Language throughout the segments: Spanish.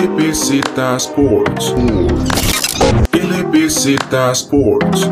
LBZ Sports. LBZ Sports.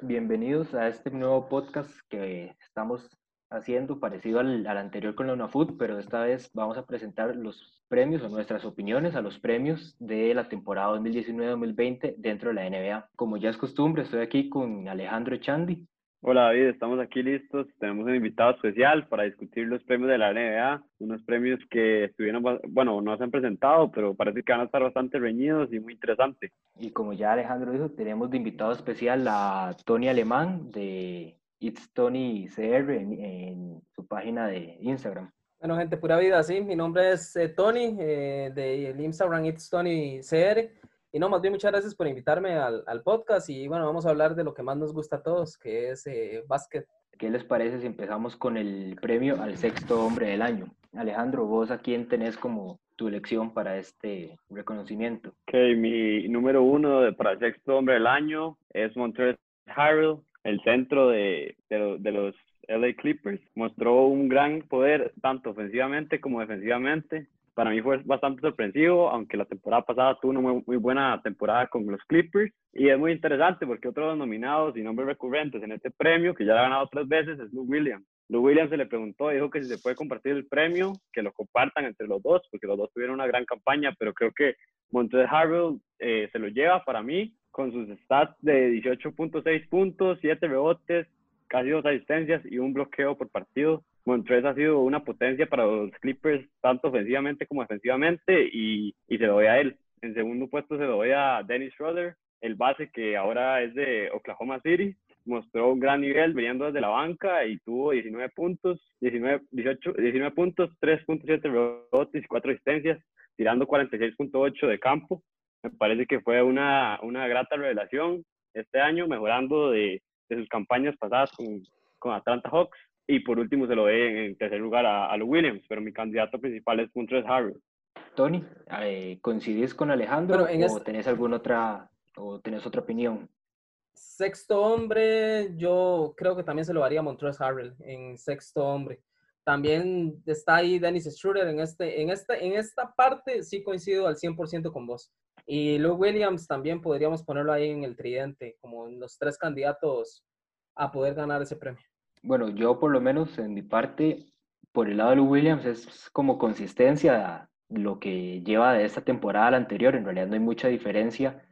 Bienvenidos a este nuevo podcast que estamos haciendo parecido al, anterior con la UNAFUT, pero esta vez vamos a presentar los premios o nuestras opiniones a los premios de la temporada 2019-2020 dentro de la NBA. Como ya es costumbre, estoy aquí con Alejandro Chandi. Hola David, estamos aquí listos. Tenemos un invitado especial para discutir los premios de la NBA, unos premios que estuvieron, bueno, no se han presentado, pero parece que van a estar bastante reñidos y muy interesantes. Y como ya Alejandro dijo, tenemos de invitado especial a Tony Alemán de It's Tony CR en, en, su página de Instagram. Bueno, gente, pura vida, sí. Mi nombre es eh, Tony, eh, de Instagram It's Tony CR. Y no, más bien muchas gracias por invitarme al, al, podcast. Y bueno, vamos a hablar de lo que más nos gusta a todos, que es eh, básquet. ¿Qué les parece si empezamos con el premio al sexto hombre del año? Alejandro, vos a quién tenés como tu elección para este reconocimiento? Ok, mi número uno de, para el sexto hombre del año es Montrezl Harrell el centro de, de, de, los LA Clippers. Mostró un gran poder tanto ofensivamente como defensivamente. Para mí fue bastante sorpresivo, aunque la temporada pasada tuvo una muy, muy buena temporada con los Clippers. Y es muy interesante porque otro de los nominados y nombres recurrentes en este premio, que ya ha ganado tres veces, es Lou Williams. Lou Williams se le preguntó, dijo que si se puede compartir el premio, que lo compartan entre los dos, porque los dos tuvieron una gran campaña, pero creo que Montrezl Harrell eh, se lo lleva para mí con sus stats de 18.6 puntos, 7 rebotes, casi dos asistencias y un bloqueo por partido. Montrez ha sido una potencia para los Clippers, tanto ofensivamente como defensivamente, y, y se lo doy a él. En segundo puesto se lo doy a Dennis Schroeder, el base que ahora es de Oklahoma City. Mostró un gran nivel viniendo desde la banca y tuvo 19 puntos, 19, 18, 19 puntos, 3.7 rebotes y 4 asistencias, tirando 46.8 de campo me parece que fue una, una grata revelación este año, mejorando de, de sus campañas pasadas con, con, Atlanta Hawks. Y por último se lo ve en tercer lugar a, a Lou Williams, pero mi candidato principal es Montrezl Harrell. Tony, eh, ¿coincidís con Alejandro o este... tenés alguna otra o tenés otra opinión? Sexto hombre, yo creo que también se lo haría a Montrezl Harrell en sexto hombre. También está ahí Dennis Schroeder en, este, en, esta, en esta parte, sí coincido al 100% con vos. Y Lou Williams también podríamos ponerlo ahí en el tridente, como en los tres candidatos a poder ganar ese premio. Bueno, yo por lo menos en mi parte, por el lado de Lou Williams, es como consistencia lo que lleva de esta temporada a la anterior. En realidad no hay mucha diferencia,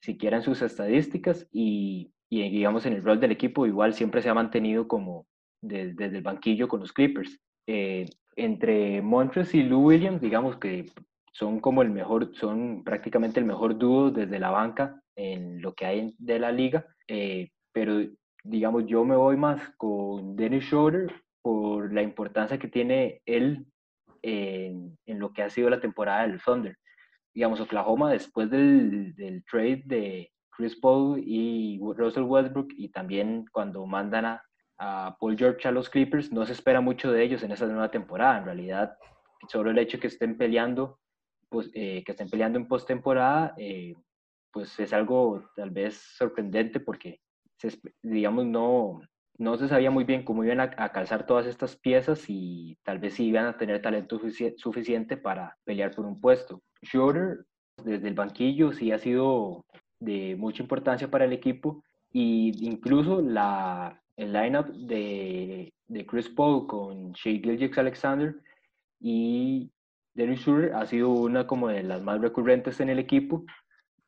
siquiera en sus estadísticas y, y digamos en el rol del equipo, igual siempre se ha mantenido como de, desde el banquillo con los Clippers. Eh, entre Montres y Lou Williams, digamos que son como el mejor, son prácticamente el mejor dúo desde la banca en lo que hay de la liga, eh, pero digamos yo me voy más con Dennis Schroeder por la importancia que tiene él en, lo que ha sido la temporada del Thunder. Digamos, Oklahoma después del, trade de Chris Paul y Russell Westbrook y también cuando mandan a, Paul George a los Clippers, no se espera mucho de ellos en esa nueva temporada. En realidad, solo el hecho que estén peleando pues, eh, que estén peleando en postemporada, eh, pues es algo tal vez sorprendente porque, digamos, no, no se sabía muy bien cómo iban a, calzar todas estas piezas y tal vez si iban a tener talento sufici suficiente para pelear por un puesto. Schroeder, desde el banquillo, sí ha sido de mucha importancia para el equipo y incluso la, el lineup de, de Chris Paul con Shea Gilgix Alexander y Dennis Schroeder ha sido una como de las más recurrentes en el equipo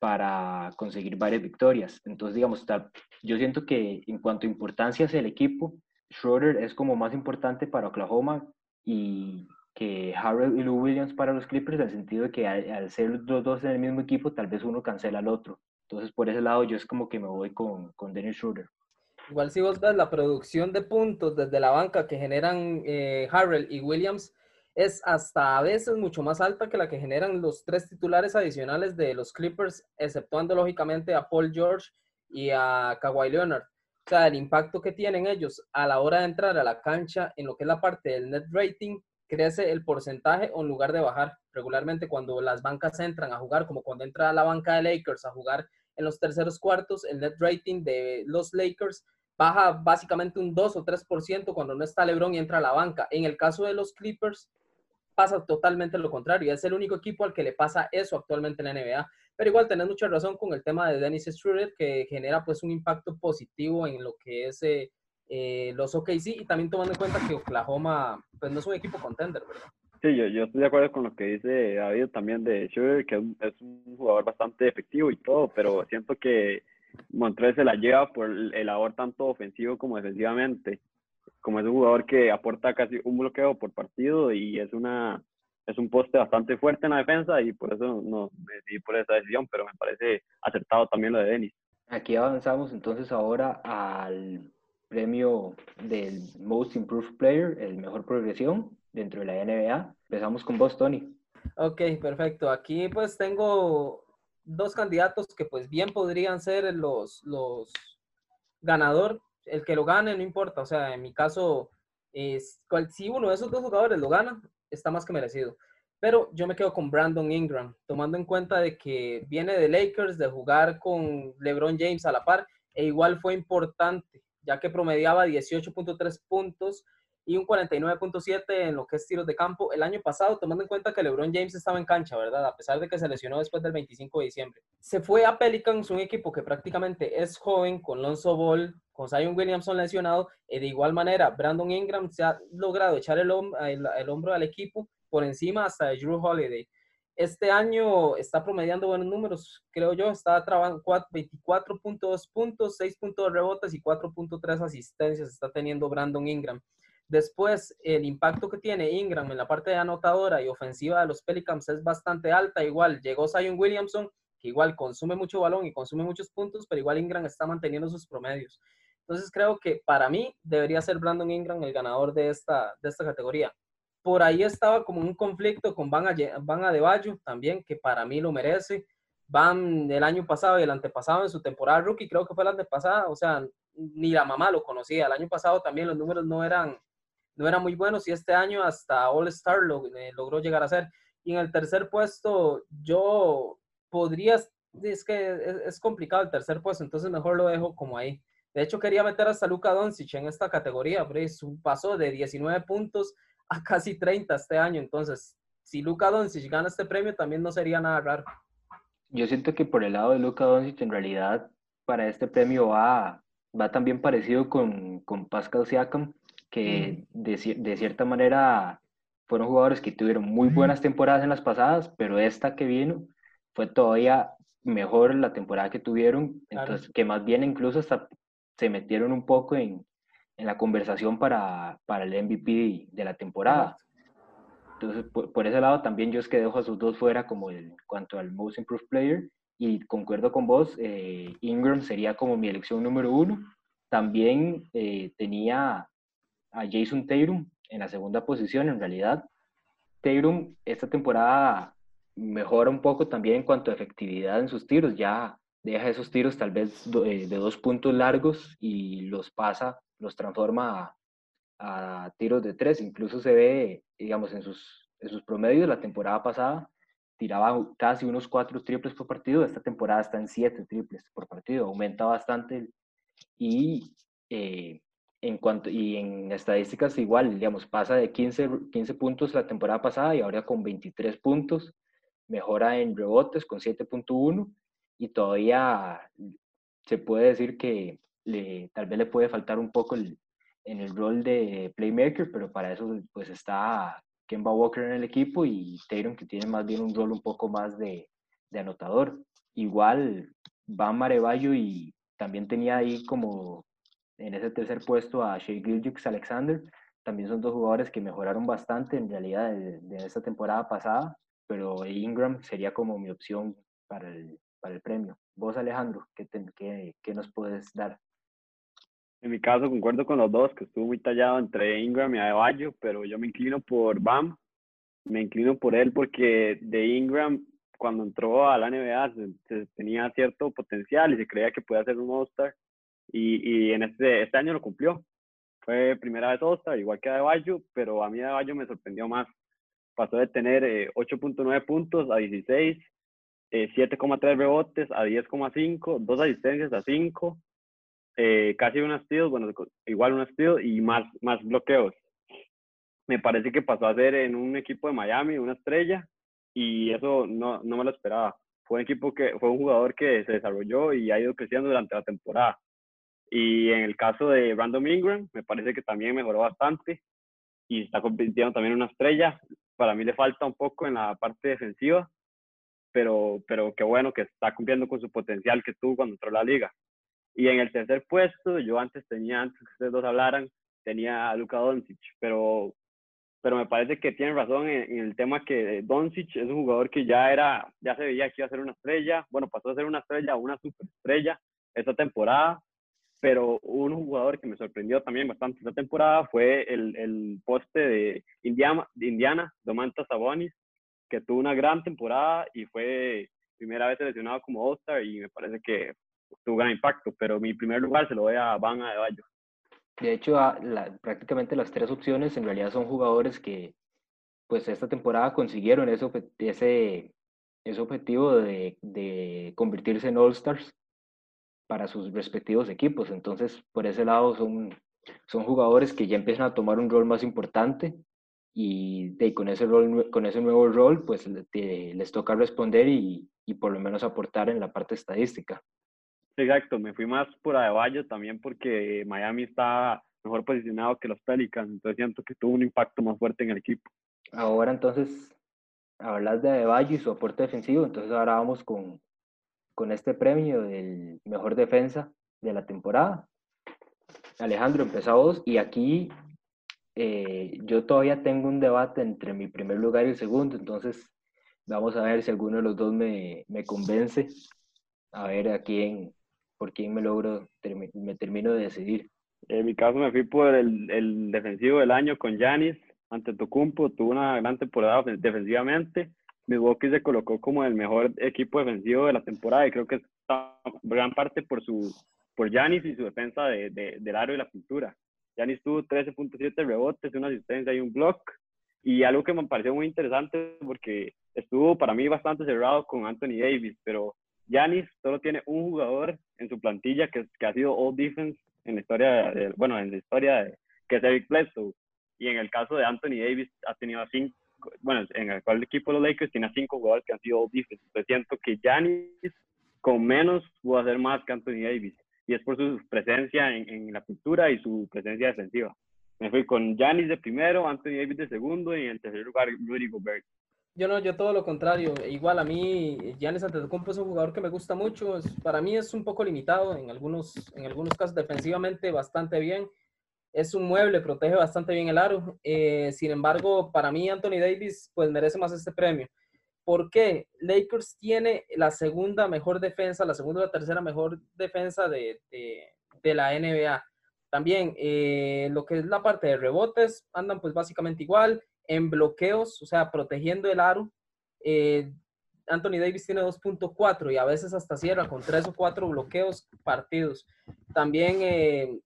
para conseguir varias victorias. Entonces, digamos, yo siento que en cuanto a importancia hacia el equipo, Schroeder es como más importante para Oklahoma y que Harrell y Lou Williams para los Clippers, en el sentido de que al, al, ser los dos en el mismo equipo, tal vez uno cancela al otro. Entonces, por ese lado, yo es como que me voy con, con Dennis Schroeder. Igual si vos ves la producción de puntos desde la banca que generan eh, Harrell y Williams, es hasta a veces mucho más alta que la que generan los tres titulares adicionales de los Clippers, exceptuando lógicamente a Paul George y a Kawhi Leonard. O sea, el impacto que tienen ellos a la hora de entrar a la cancha en lo que es la parte del net rating, crece el porcentaje en lugar de bajar. Regularmente cuando las bancas entran a jugar, como cuando entra la banca de Lakers a jugar en los terceros cuartos, el net rating de los Lakers baja básicamente un 2 o 3% cuando no está LeBron y entra a la banca. En el caso de los Clippers, pasa totalmente lo contrario. Es el único equipo al que le pasa eso actualmente en la NBA. Pero igual tenés mucha razón con el tema de Dennis Schroeder, que genera pues un impacto positivo en lo que es eh, eh, los OKC y también tomando en cuenta que Oklahoma pues no es un equipo contender, ¿verdad? Sí, yo, estoy de acuerdo con lo que dice David también de Schroeder, que es un jugador bastante efectivo y todo, pero siento que Montrez se la lleva por el labor tanto ofensivo como defensivamente. Como es un jugador que aporta casi un bloqueo por partido y es una es un poste bastante fuerte en la defensa y por eso no me decidí por esa decisión, pero me parece acertado también lo de Denis. Aquí avanzamos entonces ahora al premio del Most Improved Player, el mejor progresión dentro de la NBA. Empezamos con vos, Tony. Ok, perfecto. Aquí pues tengo dos candidatos que pues bien podrían ser los, los ganador. El que lo gane no importa. O sea, en mi caso, es, si uno de esos dos jugadores lo gana, está más que merecido. Pero yo me quedo con Brandon Ingram, tomando en cuenta de que viene de Lakers, de jugar con LeBron James a la par, e igual fue importante, ya que promediaba 18.3 puntos y un 49.7 en lo que es tiros de campo el año pasado, tomando en cuenta que LeBron James estaba en cancha, ¿verdad? A pesar de que se lesionó después del 25 de diciembre. Se fue a Pelicans, un equipo que prácticamente es joven, con Lonzo Ball, con Zion Williamson lesionado, y de igual manera Brandon Ingram se ha logrado echar el, el, hombro al equipo por encima hasta de Drew Holiday. Este año está promediando buenos números, creo yo, está trabajando 24.2 puntos, 6.2 rebotes y 4.3 asistencias está teniendo Brandon Ingram. Después, el impacto que tiene Ingram en la parte de anotadora y ofensiva de los Pelicans es bastante alta. Igual llegó Zion Williamson, que igual consume mucho balón y consume muchos puntos, pero igual Ingram está manteniendo sus promedios. Entonces creo que para mí debería ser Brandon Ingram el ganador de esta, de esta categoría. Por ahí estaba como un conflicto con Van, Van Adebayo también, que para mí lo merece. Van el año pasado y el antepasado en su temporada rookie, creo que fue la antepasada, o sea, ni la mamá lo conocía. El año pasado también los números no eran no era muy bueno, y este año hasta All Star lo, eh, logró llegar a ser. Y en el tercer puesto, yo podría, es que es, complicado el tercer puesto, entonces mejor lo dejo como ahí. De hecho, quería meter hasta Luka Doncic en esta categoría, pero pasó de 19 puntos a casi 30 este año. Entonces, si Luka Doncic gana este premio, también no sería nada raro. Yo siento que por el lado de Luka Doncic, en realidad, para este premio va, va también parecido con, con Pascal Siakam, que de, de, cierta manera fueron jugadores que tuvieron muy buenas temporadas en las pasadas, pero esta que vino fue todavía mejor la temporada que tuvieron, entonces que más bien incluso hasta se metieron un poco en, en la conversación para, para, el MVP de la temporada. Entonces, por, ese lado también yo es que dejo a sus dos fuera como en cuanto al Most Improved Player y concuerdo con vos, eh, Ingram sería como mi elección número uno. También eh, tenía a Jason Tatum en la segunda posición. En realidad, Tatum esta temporada mejora un poco también en cuanto a efectividad en sus tiros. Ya deja esos tiros tal vez eh, de dos puntos largos y los pasa, los transforma a, tiros de tres. Incluso se ve, digamos, en sus, en sus promedios la temporada pasada tiraba casi unos cuatro triples por partido. Esta temporada está en siete triples por partido. Aumenta bastante y eh, en cuanto, y en estadísticas igual, digamos, pasa de 15, 15 puntos la temporada pasada y ahora con 23 puntos, mejora en rebotes con 7.1 y todavía se puede decir que le, tal vez le puede faltar un poco en el rol de playmaker, pero para eso pues está Kemba Walker en el equipo y Tatum que tiene más bien un rol un poco más de, de anotador. Igual va Marevallo y también tenía ahí como en ese tercer puesto a Shea Gilgix Alexander. También son dos jugadores que mejoraron bastante en realidad de, esta temporada pasada, pero Ingram sería como mi opción para el, para el premio. Vos, Alejandro, ¿qué, qué, qué nos puedes dar? En mi caso, concuerdo con los dos, que estuvo muy tallado entre Ingram y Adebayo, pero yo me inclino por Bam. Me inclino por él porque de Ingram, cuando entró a la NBA, tenía cierto potencial y se creía que podía ser un All-Star y, en este, este año lo cumplió. Fue primera vez All-Star, igual que Adebayo, pero a mí Adebayo me sorprendió más. Pasó de tener 8.9 eh, puntos a 16, 7,3 eh, rebotes a 10,5, dos asistencias a 5, eh, casi un steal, bueno, igual un steal y más, más bloqueos. me parece que pasó a ser en un equipo de Miami una estrella y eso no, no me lo esperaba. Fue un equipo que fue un jugador que se desarrolló y ha ido creciendo durante la temporada. Y en el caso de Brandon Ingram, me parece que también mejoró bastante y está compitiendo también una estrella. Para mí le falta un poco en la parte defensiva, pero, pero qué bueno que está cumpliendo con su potencial que tuvo cuando entró a la liga. Y en el tercer puesto, yo antes tenía, antes que ustedes dos hablaran, tenía a Luka Doncic, pero, pero me parece que tienen razón en, el tema que Doncic es un jugador que ya era, ya se veía que iba a ser una estrella, bueno, pasó a ser una estrella, una superestrella esta temporada, pero un jugador que me sorprendió también bastante esta temporada fue el, el poste de Indiana, de Indiana, Domantas Sabonis, que tuvo una gran temporada y fue primera vez seleccionado como All-Star y me parece que tuvo gran impacto, pero mi primer lugar se lo doy a Van Adebayo. De hecho, prácticamente las tres opciones en realidad son jugadores que pues esta temporada consiguieron ese, ese, ese objetivo de, de convertirse en All-Stars para sus respectivos equipos. Entonces, por ese lado son, son jugadores que ya empiezan a tomar un rol más importante y de, con, ese rol, con ese nuevo rol, pues les toca responder y, y, por lo menos aportar en la parte estadística. Exacto, me fui más por Adebayo también porque Miami está mejor posicionado que los Pelicans, entonces siento que tuvo un impacto más fuerte en el equipo. Ahora entonces, hablas de Adebayo y su aporte defensivo, entonces ahora vamos con, con este premio del mejor defensa de la temporada. Alejandro, empezó vos y aquí eh, yo todavía tengo un debate entre mi primer lugar y el segundo, entonces vamos a ver si alguno de los dos me, me convence, a ver a quién, por quién me logro, me termino de decidir. En mi caso me fui por el, el defensivo del año con Yanis ante Tocumpo, tuvo una gran temporada defensivamente Milwaukee se colocó como el mejor equipo defensivo de la temporada y creo que está gran parte por su por Giannis y su defensa de, de, del aro y la pintura. Giannis tuvo 13.7 rebotes, una asistencia y un block. Y algo que me pareció muy interesante porque estuvo para mí bastante cerrado con Anthony Davis, pero Giannis solo tiene un jugador en su plantilla que, que ha sido All Defense en la historia, de, bueno, en la historia de, que es Eric Bledsoe. Y en el caso de Anthony Davis ha tenido cinco bueno, en el el equipo de los Lakers tiene cinco jugadores que han sido difíciles. Entonces siento que Giannis con menos pudo hacer más que Anthony Davis. Y es por su presencia en, en la pintura y su presencia defensiva. Me fui con Giannis de primero, Anthony Davis de segundo y en el tercer lugar Rudy Gobert. Yo no, yo todo lo contrario. Igual a mí, Giannis Antetokounmpo es un jugador que me gusta mucho. para mí es un poco limitado en algunos, en algunos casos defensivamente bastante bien es un mueble, protege bastante bien el aro. Eh, sin embargo, para mí Anthony Davis pues merece más este premio. ¿Por qué? Lakers tiene la segunda mejor defensa, la segunda o la tercera mejor defensa de, de, la NBA. También eh, lo que es la parte de rebotes, andan pues básicamente igual. En bloqueos, o sea, protegiendo el aro, eh, Anthony Davis tiene 2.4 y a veces hasta cierra con 3 o 4 bloqueos partidos. También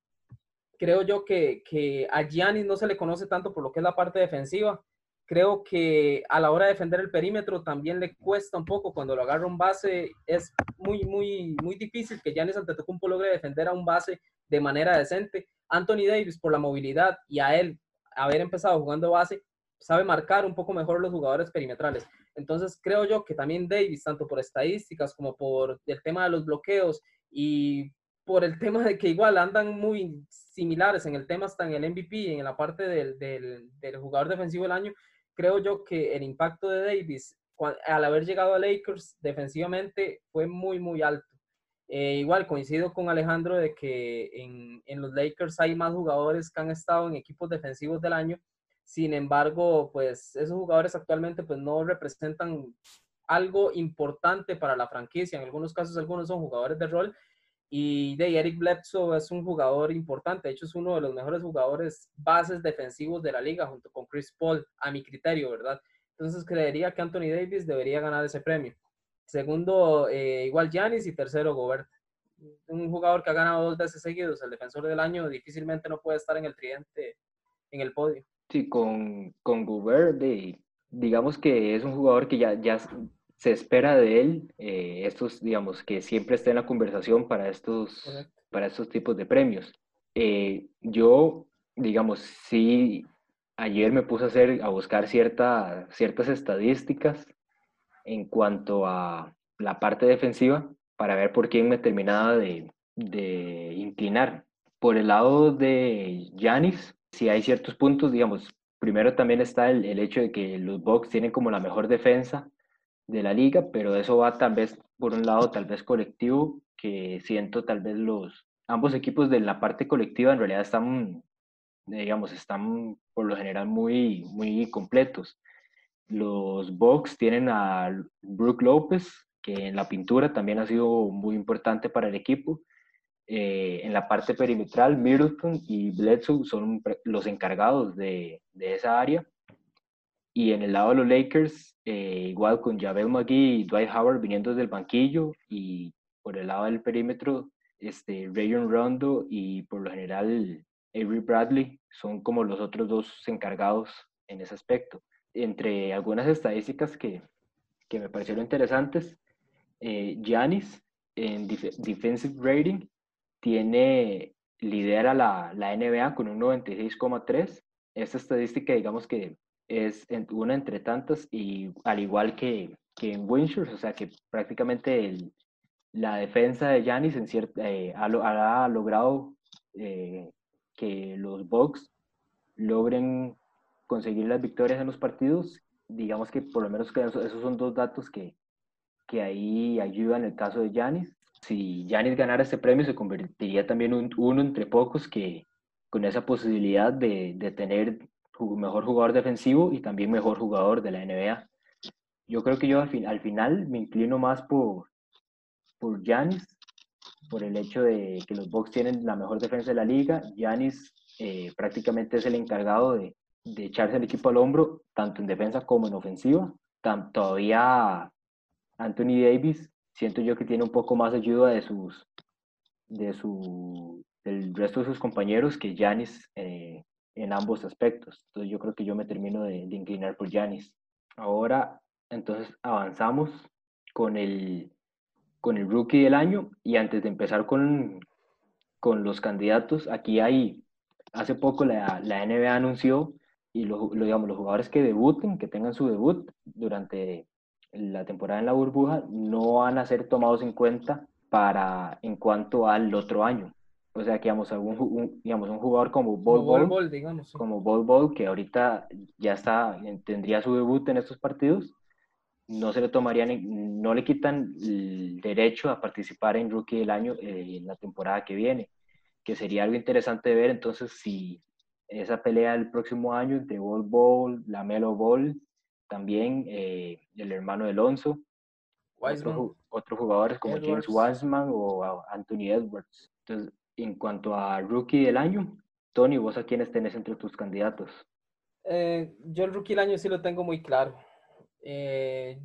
creo yo que, que a Giannis no se le conoce tanto por lo que es la parte defensiva. Creo que a la hora de defender el perímetro también le cuesta un poco. Cuando lo agarra un base, es muy, muy, muy difícil que Giannis Antetokounmpo logre defender a un base de manera decente. Anthony Davis, por la movilidad y a él haber empezado jugando base, sabe marcar un poco mejor los jugadores perimetrales. Entonces creo yo que también Davis, tanto por estadísticas como por el tema de los bloqueos y por el tema de que igual andan muy similares en el tema hasta en el MVP, en la parte del, del, del jugador defensivo del año, creo yo que el impacto de Davis al haber llegado a Lakers defensivamente fue muy, muy alto. Eh, igual coincido con Alejandro de que en, en, los Lakers hay más jugadores que han estado en equipos defensivos del año. Sin embargo, pues esos jugadores actualmente pues no representan algo importante para la franquicia. En algunos casos, algunos son jugadores de rol y de Eric Bledsoe es un jugador importante, de hecho es uno de los mejores jugadores bases defensivos de la liga junto con Chris Paul, a mi criterio, ¿verdad? Entonces creería que Anthony Davis debería ganar ese premio. Segundo, eh, igual Giannis y tercero, Gobert. Un jugador que ha ganado dos veces seguidos, el defensor del año, difícilmente no puede estar en el tridente, en el podio. Sí, con, con Gobert, digamos que es un jugador que ya, ya se espera de él, eh, estos, digamos, que siempre esté en la conversación para estos, para estos tipos de premios. Eh, yo, digamos, sí, ayer me puse a, hacer, a buscar cierta, ciertas estadísticas en cuanto a la parte defensiva para ver por quién me terminaba de, de inclinar. Por el lado de Yanis, si hay ciertos puntos, digamos, primero también está el, el, hecho de que los Bucks tienen como la mejor defensa de la liga, pero eso va tal vez por un lado tal vez colectivo, que siento tal vez los ambos equipos de la parte colectiva en realidad están digamos están por lo general muy muy completos. Los Bucks tienen a Brook López, que en la pintura también ha sido muy importante para el equipo. Eh, en la parte perimetral, Middleton y Bledsoe son los encargados de, de esa área. Y en el lado de los Lakers, eh, igual con Javel McGee y Dwight Howard viniendo desde el banquillo. Y por el lado del perímetro, este, Rayon Rondo y por lo general Avery Bradley son como los otros dos encargados en ese aspecto. Entre algunas estadísticas que, que me parecieron interesantes, eh, Giannis en defensive rating tiene, lidera la, la NBA con un 96,3. Esta estadística, digamos que es una entre tantas y al igual que, que en Winshore, o sea que prácticamente el, la defensa de Giannis en cierta, eh, ha, ha, logrado eh, que los Bucks logren conseguir las victorias en los partidos. Digamos que por lo menos que esos, esos son dos datos que, que ahí ayudan el caso de Giannis. Si Giannis ganara este premio, se convertiría también en uno entre pocos que con esa posibilidad de, de tener mejor jugador defensivo y también mejor jugador de la NBA. Yo creo que yo al, fin, al final me inclino más por, por Giannis, por el hecho de que los Bucks tienen la mejor defensa de la liga. Giannis eh, prácticamente es el encargado de, de, echarse el equipo al hombro, tanto en defensa como en ofensiva. Tan, todavía Anthony Davis, siento yo que tiene un poco más ayuda de sus de su del resto de sus compañeros que Giannis eh, en ambos aspectos. Entonces yo creo que yo me termino de, de inclinar por Giannis. Ahora, entonces avanzamos con el, con el rookie del año y antes de empezar con, con los candidatos, aquí hay, hace poco la, la NBA anunció y lo, lo, digamos, los jugadores que debuten, que tengan su debut durante la temporada en la burbuja, no van a ser tomados en cuenta para en cuanto al otro año. O sea, que digamos, algún, un, digamos, un jugador como Bol Bol, Bol, digamos, sí. como Bol Bol, que ahorita ya está, tendría su debut en estos partidos, no se le tomarían, no le quitan el derecho a participar en Rookie del Año eh, en la temporada que viene, que sería algo interesante de ver entonces si esa pelea el próximo año entre Bol Bol, Lamelo Ball, también eh, el hermano de Alonso, otros otro jugadores como Edwards. James Wiseman o Anthony Edwards. Entonces, en cuanto a rookie del año, Tony, ¿vos a quiénes tenés entre tus candidatos? Eh, yo el rookie del año sí lo tengo muy claro. Eh,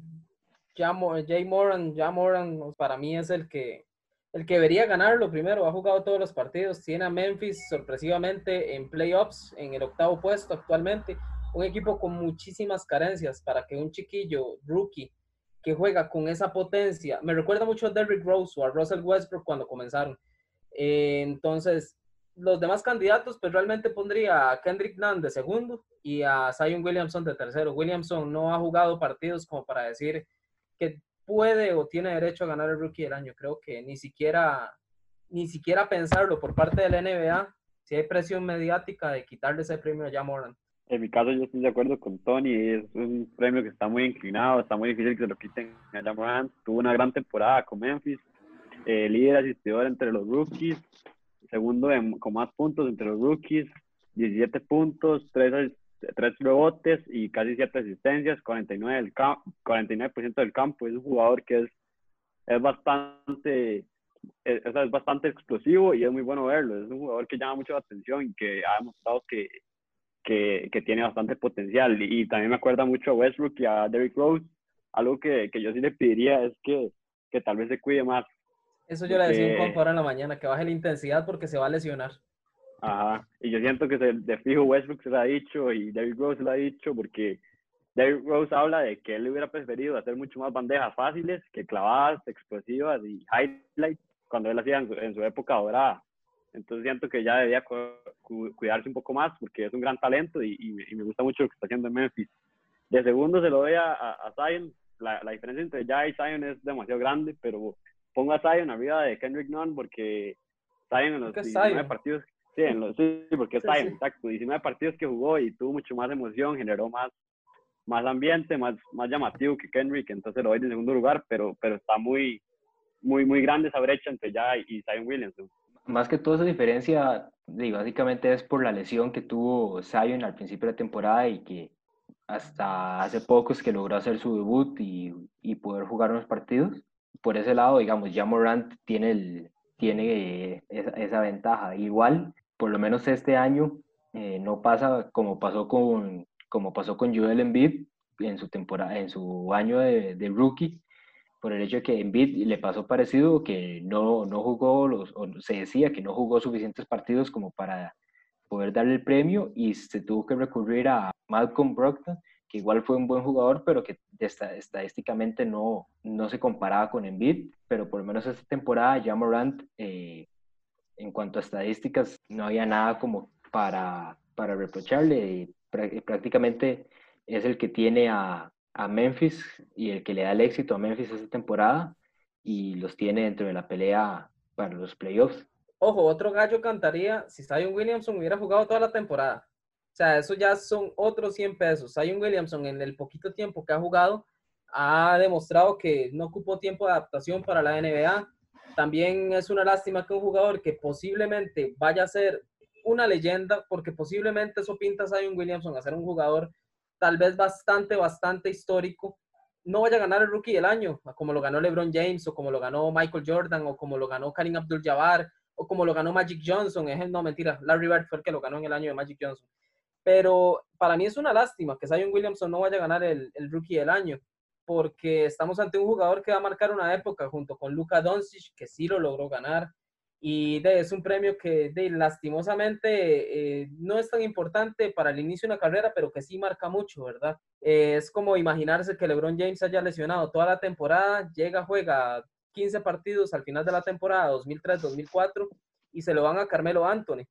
Jay Moran, ya Moran para mí es el que, el que debería ganarlo primero. Ha jugado todos los partidos. Tiene a Memphis sorpresivamente en playoffs, en el octavo puesto actualmente. Un equipo con muchísimas carencias para que un chiquillo rookie que juega con esa potencia, me recuerda mucho a Derrick Rose o a Russell Westbrook cuando comenzaron. Eh, entonces, los demás candidatos, pues realmente pondría a Kendrick Nunn de segundo y a Zion Williamson de tercero. Williamson no ha jugado partidos como para decir que puede o tiene derecho a ganar el Rookie del Año. Creo que ni siquiera, ni siquiera pensarlo por parte de la NBA, si hay presión mediática de quitarle ese premio a Jamoran. En mi caso yo estoy de acuerdo con Tony, es un premio que está muy inclinado, está muy difícil que se lo quiten a Jamoran. Tuvo una gran temporada con Memphis, eh, líder asistidor entre los rookies, segundo con más puntos entre los rookies, 17 puntos, 3, 3 rebotes y casi 7 asistencias, 49%, del, 49 del campo. Es un jugador que es, es bastante es, es, bastante explosivo y es muy bueno verlo. Es un jugador que llama mucho la atención y que ha demostrado que, que, que tiene bastante potencial. Y, y, también me acuerda mucho a Westbrook y a Derrick Rose. Algo que, que yo sí le pediría es que, que tal vez se cuide más. Eso yo le decía un compa ahora en la mañana, que baje la intensidad porque se va a lesionar. Ajá, y yo siento que se, de fijo Westbrook se lo ha dicho y Derrick Rose se lo ha dicho porque Derrick Rose habla de que él hubiera preferido hacer mucho más bandejas fáciles que clavadas, explosivas y highlights cuando él hacía en su, en su época dorada. Entonces siento que ya debería cuidarse un poco más porque es un gran talento y, y, me gusta mucho lo que está haciendo en Memphis. De segundo se lo doy a, a, Zion. La, la, diferencia entre ya y Zion es demasiado grande, pero pongo a Zion arriba de Kendrick Nunn porque Zion en los 19 partidos, sí, en los, sí, porque es Zion, exacto, 19 partidos que jugó y tuvo mucho más emoción, generó más, más ambiente, más, más llamativo que Kendrick, entonces lo doy de segundo lugar, pero, pero está muy, muy, muy grande esa brecha entre ya y Zion Williamson. Más que toda esa diferencia, básicamente es por la lesión que tuvo Zion al principio de la temporada y que hasta hace poco es que logró hacer su debut y, y poder jugar unos partidos. Por ese lado, digamos, ya Morant tiene, tiene esa, ventaja. Igual, por lo menos este año, eh, no pasa como pasó con, como pasó con en su temporada, en su año de, rookie, por el hecho de que Embiid le pasó parecido, que no, no jugó, los, se decía que no jugó suficientes partidos como para poder darle el premio y se tuvo que recurrir a Malcolm Brogdon, que igual fue un buen jugador, pero que estadísticamente no, no se comparaba con Embiid, pero por lo menos esta temporada ya Morant, eh, en cuanto a estadísticas, no había nada como para, para reprocharle. Prácticamente es el que tiene a, a Memphis y el que le da el éxito a Memphis esta temporada y los tiene dentro de la pelea para los playoffs. Ojo, otro gallo cantaría si Zion Williamson hubiera jugado toda la temporada. O sea, eso ya son otros 100 pesos. Zion Williamson en el poquito tiempo que ha jugado ha demostrado que no ocupó tiempo de adaptación para la NBA. También es una lástima que un jugador que posiblemente vaya a ser una leyenda, porque posiblemente eso pinta a Zion Williamson a ser un jugador tal vez bastante, bastante histórico, no vaya a ganar el rookie del año, como lo ganó LeBron James, o como lo ganó Michael Jordan, o como lo ganó Karim Abdul-Jabbar, o como lo ganó Magic Johnson. Es, no, mentira, Larry Bird fue el que lo ganó en el año de Magic Johnson. Pero para mí es una lástima que Zion Williamson no vaya a ganar el, rookie del año, porque estamos ante un jugador que va a marcar una época junto con Luka Doncic, que sí lo logró ganar, y es un premio que lastimosamente eh, no es tan importante para el inicio de una carrera, pero que sí marca mucho, ¿verdad? Eh, es como imaginarse que LeBron James haya lesionado toda la temporada, llega, juega 15 partidos al final de la temporada 2003-2004 y se lo van a Carmelo Anthony.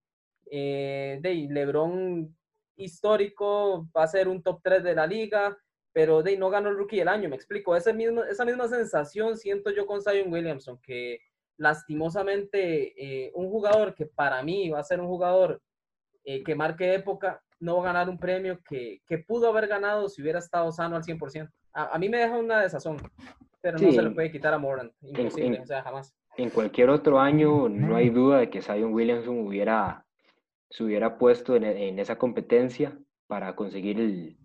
Eh, de LeBron histórico va a ser un top 3 de la liga, pero de no ganó el rookie del año, me explico. Ese mismo, esa misma sensación siento yo con Zion Williamson, que lastimosamente eh, un jugador que para mí va a ser un jugador eh, que marque época, no va a ganar un premio que, que, pudo haber ganado si hubiera estado sano al 100%. A, a mí me deja una desazón, pero no se le puede quitar a Moran, imposible, en, o sea, jamás. En cualquier otro año no hay duda de que Zion Williamson hubiera, se hubiera puesto en, en esa competencia para conseguir el,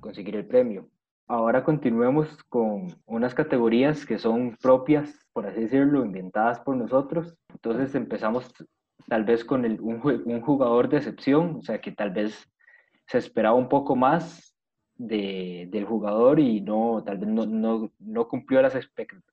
conseguir el premio. Ahora continuemos con unas categorías que son propias, por así decirlo, inventadas por nosotros. Entonces empezamos tal vez con el, un, un, jugador de excepción, o sea que tal vez se esperaba un poco más de, del jugador y no, tal vez no, no, no cumplió las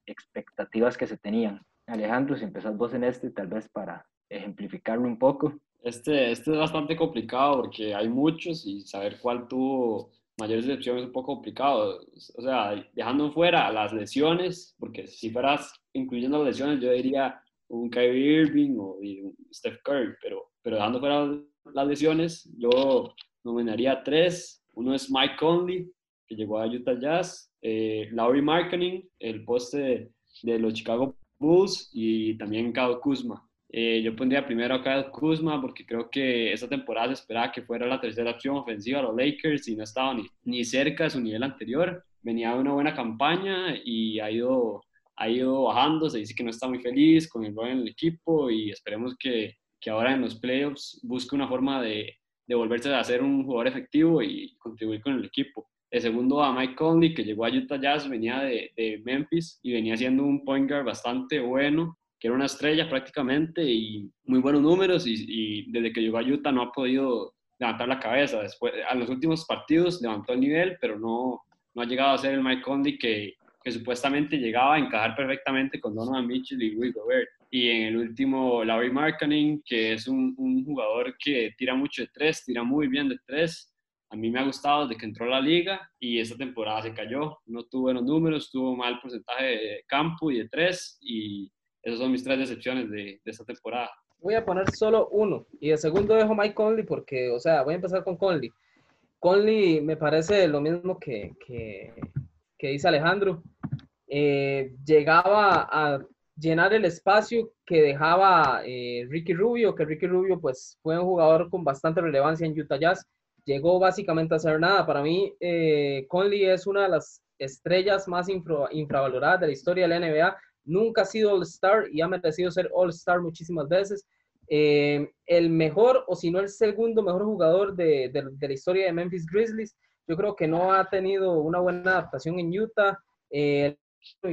expectativas que se tenían. Alejandro, si empezás vos en este, tal vez para ejemplificarlo un poco. Este, este es bastante complicado porque hay muchos y saber cuál tuvo mayores decepciones es un poco complicado. O sea, dejando fuera las lesiones, porque si fueras incluyendo las lesiones, yo diría un Kyrie Irving o un Steph Curry, pero, pero dejando fuera las lesiones, yo nominaría tres. Uno es Mike Conley, que llegó a Utah Jazz, eh, Laurie Marketing, el poste de, los Chicago Bulls, y también Kyle Kuzma. Eh, yo pondría primero a Kyle Kuzma porque creo que esa temporada se esperaba que fuera la tercera opción ofensiva a los Lakers y no estaba ni, ni cerca de su nivel anterior. Venía de una buena campaña y ha ido, ha ido bajando. Se dice que no está muy feliz con el rol en el equipo y esperemos que, que ahora en los playoffs busque una forma de, de volverse a ser un jugador efectivo y contribuir con el equipo. El segundo a Mike Conley, que llegó a Utah Jazz, venía de, de Memphis y venía siendo un point guard bastante bueno que era una estrella prácticamente y muy buenos números y, desde que llegó a Utah no ha podido levantar la cabeza. Después, a los últimos partidos levantó el nivel, pero no, no ha llegado a ser el Mike Conley que, que supuestamente llegaba a encajar perfectamente con Donovan Mitchell y Will Gobert. Y en el último, Larry Marketing, que es un, un, jugador que tira mucho de tres, tira muy bien de tres. A mí me ha gustado desde que entró a la liga y esta temporada se cayó. No tuvo buenos números, tuvo mal porcentaje de campo y de tres y esas son mis tres decepciones de, de esta temporada. voy a poner solo uno. Y de segundo dejo Mike Conley porque, o sea, voy a empezar con Conley. Conley me parece lo mismo que, que, que dice Alejandro. Eh, llegaba a llenar el espacio que dejaba eh, Ricky Rubio, que Ricky Rubio pues fue un jugador con bastante relevancia en Utah Jazz, llegó básicamente a hacer nada. Para mí, eh, Conley es una de las estrellas más infravaloradas de la historia de la NBA. Nunca ha sido All-Star y ha merecido ser All-Star muchísimas veces. Eh, el mejor, o si no el segundo mejor jugador de, de, la historia de Memphis Grizzlies. Yo creo que no ha tenido una buena adaptación en Utah. Eh,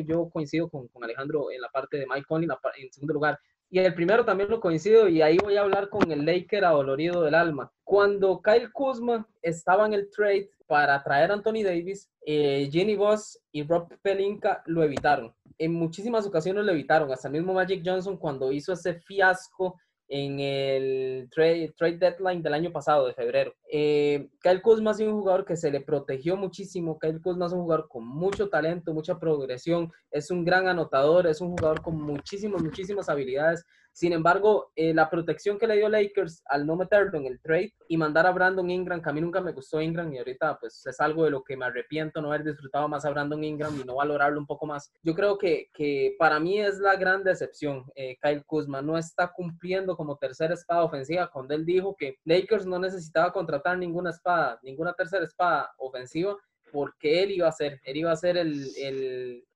yo coincido con, con, Alejandro en la parte de Mike Conley en segundo lugar. Y el primero también lo coincido y ahí voy a hablar con el Laker adolorido del alma. Cuando Kyle Kuzma estaba en el trade para traer a Anthony Davis, eh, Jenny Voss y Rob Pelinka lo evitaron. En muchísimas ocasiones lo evitaron. Hasta el mismo Magic Johnson cuando hizo ese fiasco en el trade, trade, deadline del año pasado, de febrero. Eh, Kyle Kuzma es un jugador que se le protegió muchísimo. Kyle Kuzma es un jugador con mucho talento, mucha progresión, es un gran anotador, es un jugador con muchísimas, muchísimas habilidades. Sin embargo, eh, la protección que le dio Lakers al no meterlo en el trade y mandar a Brandon Ingram, que a mí nunca me gustó Ingram y ahorita pues es algo de lo que me arrepiento no haber disfrutado más a Brandon Ingram y no valorarlo un poco más. Yo creo que, que para mí es la gran decepción. Eh, Kyle Kuzma no está cumpliendo como tercera espada ofensiva cuando él dijo que Lakers no necesitaba contratar ninguna espada, ninguna tercera espada ofensiva porque él iba a ser, él iba a ser el,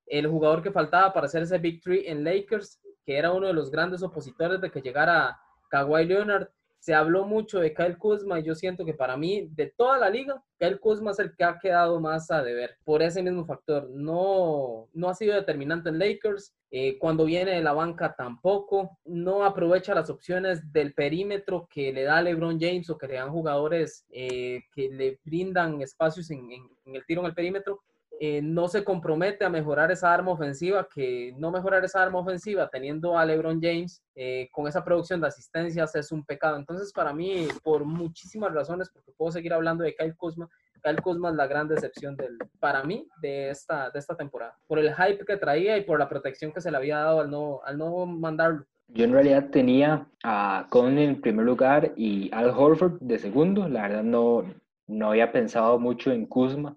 el, jugador que faltaba para hacer ese Big Three en Lakers que era uno de los grandes opositores de que llegara Kawhi Leonard. Se habló mucho de Kyle Kuzma y yo siento que para mí, de toda la liga, Kyle Kuzma es el que ha quedado más a deber por ese mismo factor. No, no ha sido determinante en Lakers. Eh, cuando viene de la banca tampoco. No aprovecha las opciones del perímetro que le da LeBron James o que le dan jugadores eh, que le brindan espacios en, en el tiro en el perímetro. Eh, no se compromete a mejorar esa arma ofensiva, que no mejorar esa arma ofensiva teniendo a LeBron James eh, con esa producción de asistencias es un pecado. Entonces, para mí, por muchísimas razones, porque puedo seguir hablando de Kyle Kuzma, Kyle Kuzma es la gran decepción del, para mí de esta, de esta temporada, por el hype que traía y por la protección que se le había dado al no, al no mandarlo. Yo en realidad tenía a Conley en primer lugar y Al Horford de segundo. La verdad no, no había pensado mucho en Kuzma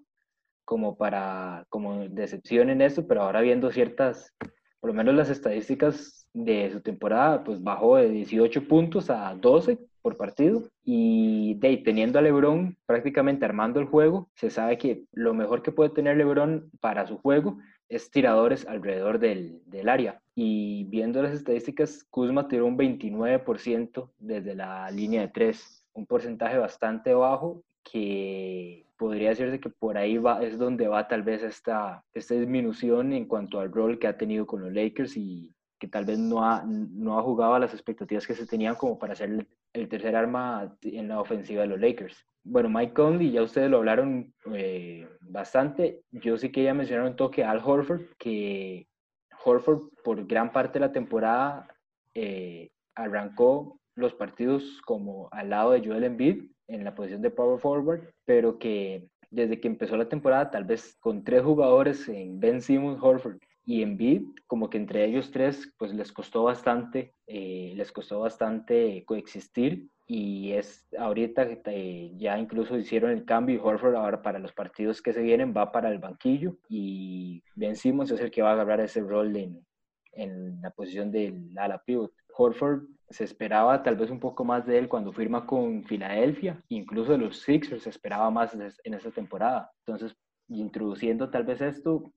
como para, como decepción en eso, pero ahora viendo ciertas, por lo menos las estadísticas de su temporada, pues bajó de 18 puntos a 12 por partido y de teniendo a LeBron prácticamente armando el juego, se sabe que lo mejor que puede tener LeBron para su juego es tiradores alrededor del, del área. Y viendo las estadísticas, Kuzma tiró un 29% desde la línea de 3, un porcentaje bastante bajo que podría decirse que por ahí va, es donde va tal vez esta, esta disminución en cuanto al rol que ha tenido con los Lakers y que tal vez no ha, no ha jugado a las expectativas que se tenían como para ser el, tercer arma en la ofensiva de los Lakers. Bueno, Mike Conley, ya ustedes lo hablaron eh, bastante. Yo sí quería mencionar un toque a Al Horford, que Horford por gran parte de la temporada eh, arrancó los partidos como al lado de Joel Embiid en la posición de power forward, pero que desde que empezó la temporada, tal vez con tres jugadores en Ben Simmons, Horford y Embiid, como que entre ellos tres, pues les costó bastante, eh, les costó bastante coexistir y es ahorita eh, ya incluso hicieron el cambio Horford ahora para los partidos que se vienen va para el banquillo y Ben Simmons es el que va a agarrar ese rol en, en la posición del ala pivot. Horford se esperaba tal vez un poco más de él cuando firma con Filadelfia, incluso de los Sixers se esperaba más en esta temporada. Entonces, introduciendo tal vez esto,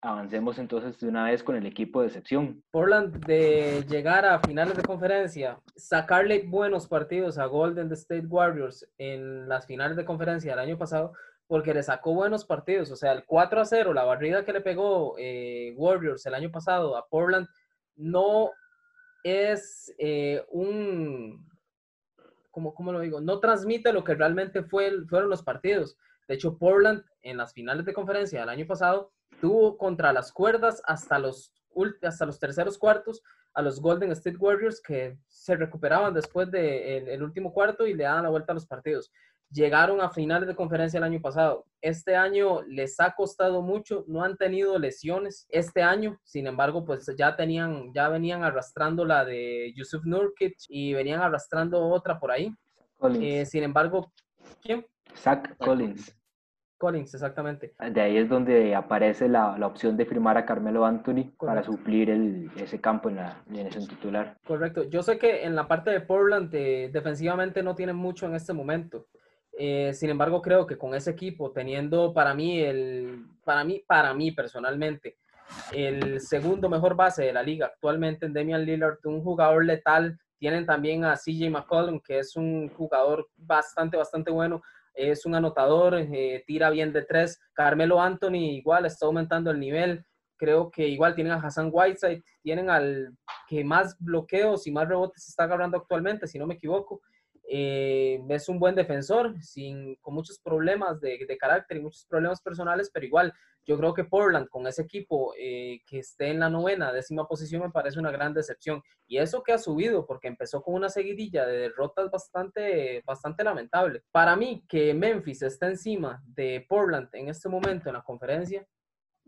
avancemos entonces de una vez con el equipo de excepción. Portland de llegar a finales de conferencia, sacarle buenos partidos a Golden State Warriors en las finales de conferencia del año pasado, porque le sacó buenos partidos, o sea, el 4 a 0, la barrida que le pegó eh, Warriors el año pasado a Portland, no es eh, un, ¿cómo, ¿cómo, lo digo? No transmite lo que realmente fue, fueron los partidos. De hecho, Portland en las finales de conferencia del año pasado tuvo contra las cuerdas hasta los, hasta los terceros cuartos a los Golden State Warriors que se recuperaban después del de el último cuarto y le daban la vuelta a los partidos. Llegaron a finales de conferencia el año pasado. Este año les ha costado mucho, no han tenido lesiones este año, sin embargo, pues ya tenían, ya venían arrastrando la de Yusuf Nurkic y venían arrastrando otra por ahí. Eh, sin embargo, ¿quién? Zach Collins. Collins, exactamente. De ahí es donde aparece la, la opción de firmar a Carmelo Anthony para suplir el, ese campo en la ese titular. Correcto. Yo sé que en la parte de Portland eh, defensivamente no tienen mucho en este momento. Eh, sin embargo, creo que con ese equipo, teniendo para mí el, para mí, para mí personalmente, el segundo mejor base de la liga actualmente en Damian Lillard, un jugador letal. Tienen también a CJ McCollum, que es un jugador bastante, bastante bueno es un anotador, eh, tira bien de tres. Carmelo Anthony igual está aumentando el nivel. Creo que igual tienen a Hassan Whiteside, tienen al que más bloqueos y más rebotes está agarrando actualmente, si no me equivoco. Eh, es un buen defensor, sin, con muchos problemas de, de, carácter y muchos problemas personales, pero igual yo creo que Portland con ese equipo eh, que esté en la novena, décima posición, me parece una gran decepción. Y eso que ha subido, porque empezó con una seguidilla de derrotas bastante, bastante lamentable. Para mí, que Memphis está encima de Portland en este momento en la conferencia,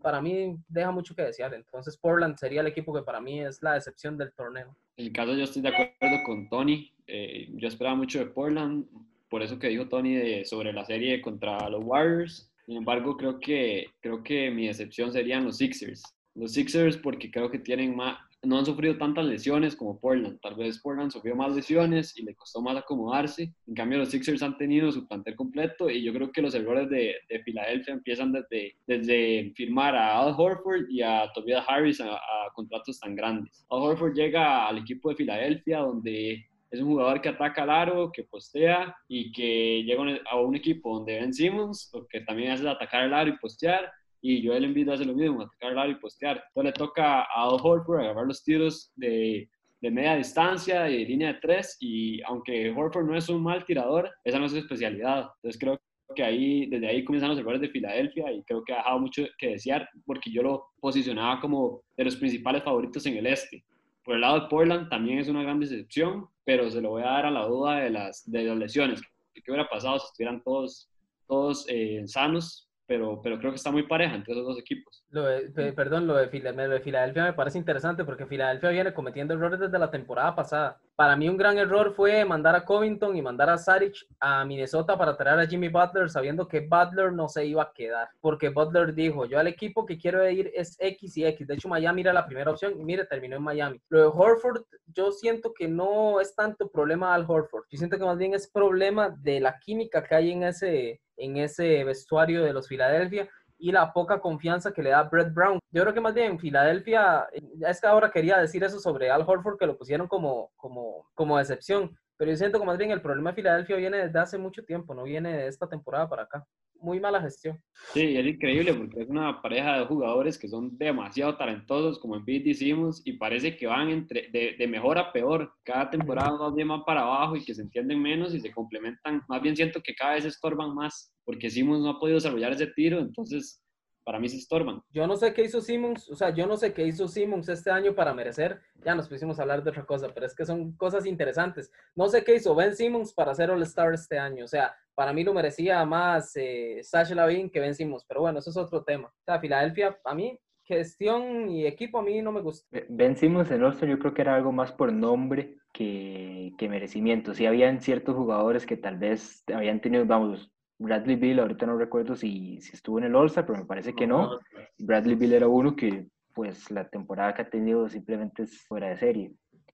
para mí deja mucho que desear. Entonces Portland sería el equipo que para mí es la decepción del torneo. En el caso yo estoy de acuerdo con Tony. Eh, yo esperaba mucho de Portland, por eso que dijo Tony de, sobre la serie contra los Warriors. Sin embargo, creo que, creo que mi decepción serían los Sixers. Los Sixers porque creo que tienen más, no han sufrido tantas lesiones como Portland. Tal vez Portland sufrió más lesiones y le costó más acomodarse. En cambio, los Sixers han tenido su plantel completo y yo creo que los errores de, de Filadelfia empiezan desde, desde firmar a Al Horford y a Tobias Harris a, contratos tan grandes. Al Horford llega al equipo de Filadelfia donde es un jugador que ataca al aro, que postea y que llega a un equipo donde Ben Simmons, lo que también hace atacar el aro y postear, y Joel Embiid hace lo mismo, atacar el aro y postear. Entonces le toca a Horford agarrar los tiros de, de media distancia, de línea de tres, y aunque Horford no es un mal tirador, esa no es su especialidad. Entonces creo que ahí, desde ahí comienzan los errores de Filadelfia y creo que ha dejado mucho que desear porque yo lo posicionaba como de los principales favoritos en el este. Por el lado de Portland también es una gran decepción, pero se lo voy a dar a la duda de las, de las lesiones. ¿Qué hubiera pasado si estuvieran todos, todos eh, sanos? Pero, pero creo que está muy pareja entre esos dos equipos. Lo de, perdón, lo de, Filadelfia me parece interesante porque Filadelfia viene cometiendo errores desde la temporada pasada. Para mí un gran error fue mandar a Covington y mandar a Saric a Minnesota para traer a Jimmy Butler sabiendo que Butler no se iba a quedar. Porque Butler dijo, yo al equipo que quiero ir es X y X. De hecho, Miami era la primera opción y mire, terminó en Miami. Lo de Horford, yo siento que no es tanto problema al Horford. Yo siento que más bien es problema de la química que hay en ese en ese vestuario de los Filadelfia y la poca confianza que le da Brett Brown. Yo creo que más bien Filadelfia, es que ahora quería decir eso sobre Al Horford, que lo pusieron como, como, como decepción, pero yo siento que más bien el problema de Filadelfia viene desde hace mucho tiempo, no viene de esta temporada para acá muy mala gestión. Sí, es increíble porque es una pareja de jugadores que son demasiado talentosos, como en decimos, y parece que van entre, de, de, mejor a peor. Cada temporada más bien van para abajo y que se entienden menos y se complementan. Más bien siento que cada vez estorban más, porque Simmons no ha podido desarrollar ese tiro, entonces para mí se estorban. Yo no sé qué hizo Simmons, o sea, yo no sé qué hizo Simmons este año para merecer, ya nos pusimos a hablar de otra cosa, pero es que son cosas interesantes. No sé qué hizo Ben Simmons para ser All-Star este año, o sea, para mí lo merecía más eh, Sasha Lavin que Ben Simmons, pero bueno, eso es otro tema. O sea, Filadelfia, a mí, gestión y equipo a mí no me gusta. Ben Simmons en All-Star yo creo que era algo más por nombre que, que merecimiento. Sí, habían ciertos jugadores que tal vez habían tenido, vamos, Bradley Bill, ahorita no recuerdo si, si estuvo en el All-Star, pero me parece que no. Bradley Bill era uno que, pues, la temporada que ha tenido simplemente es fuera de serie.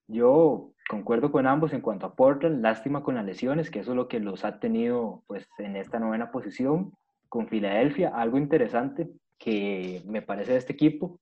Yo concuerdo con ambos en cuanto a Portland, lástima con las lesiones, que eso es lo que los ha tenido, pues, en esta novena posición. Con Filadelfia, algo interesante que me parece de este equipo,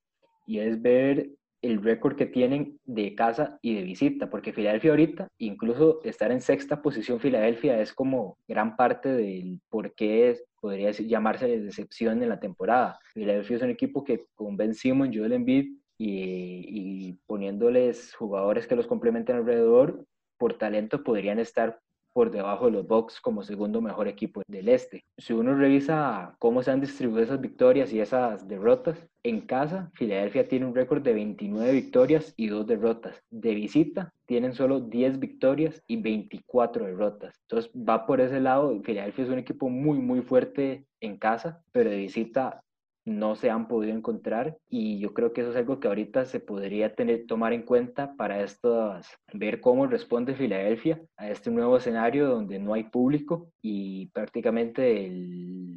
y es ver el récord que tienen de casa y de visita, porque Filadelfia ahorita, incluso estar en sexta posición Filadelfia es como gran parte del por qué podría llamarse de decepción en la temporada. Filadelfia es un equipo que con Ben Simmons, Joel Embiid y, y poniéndoles jugadores que los complementen alrededor, por talento podrían estar por debajo de los Bucks como segundo mejor equipo del este. Si uno revisa cómo se han distribuido esas victorias y esas derrotas, en casa Filadelfia tiene un récord de 29 victorias y 2 derrotas. De visita tienen solo 10 victorias y 24 derrotas. Entonces va por ese lado. Filadelfia es un equipo muy, muy fuerte en casa, pero de visita no se han podido encontrar y yo creo que eso es algo que ahorita se podría tener, tomar en cuenta para estos, ver cómo responde Filadelfia a este nuevo escenario donde no hay público y prácticamente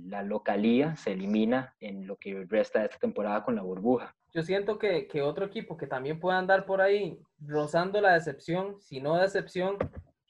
la localía se elimina en lo que resta de esta temporada con la burbuja. Yo siento que, que otro equipo que también puede andar por ahí rozando la decepción, si no decepción,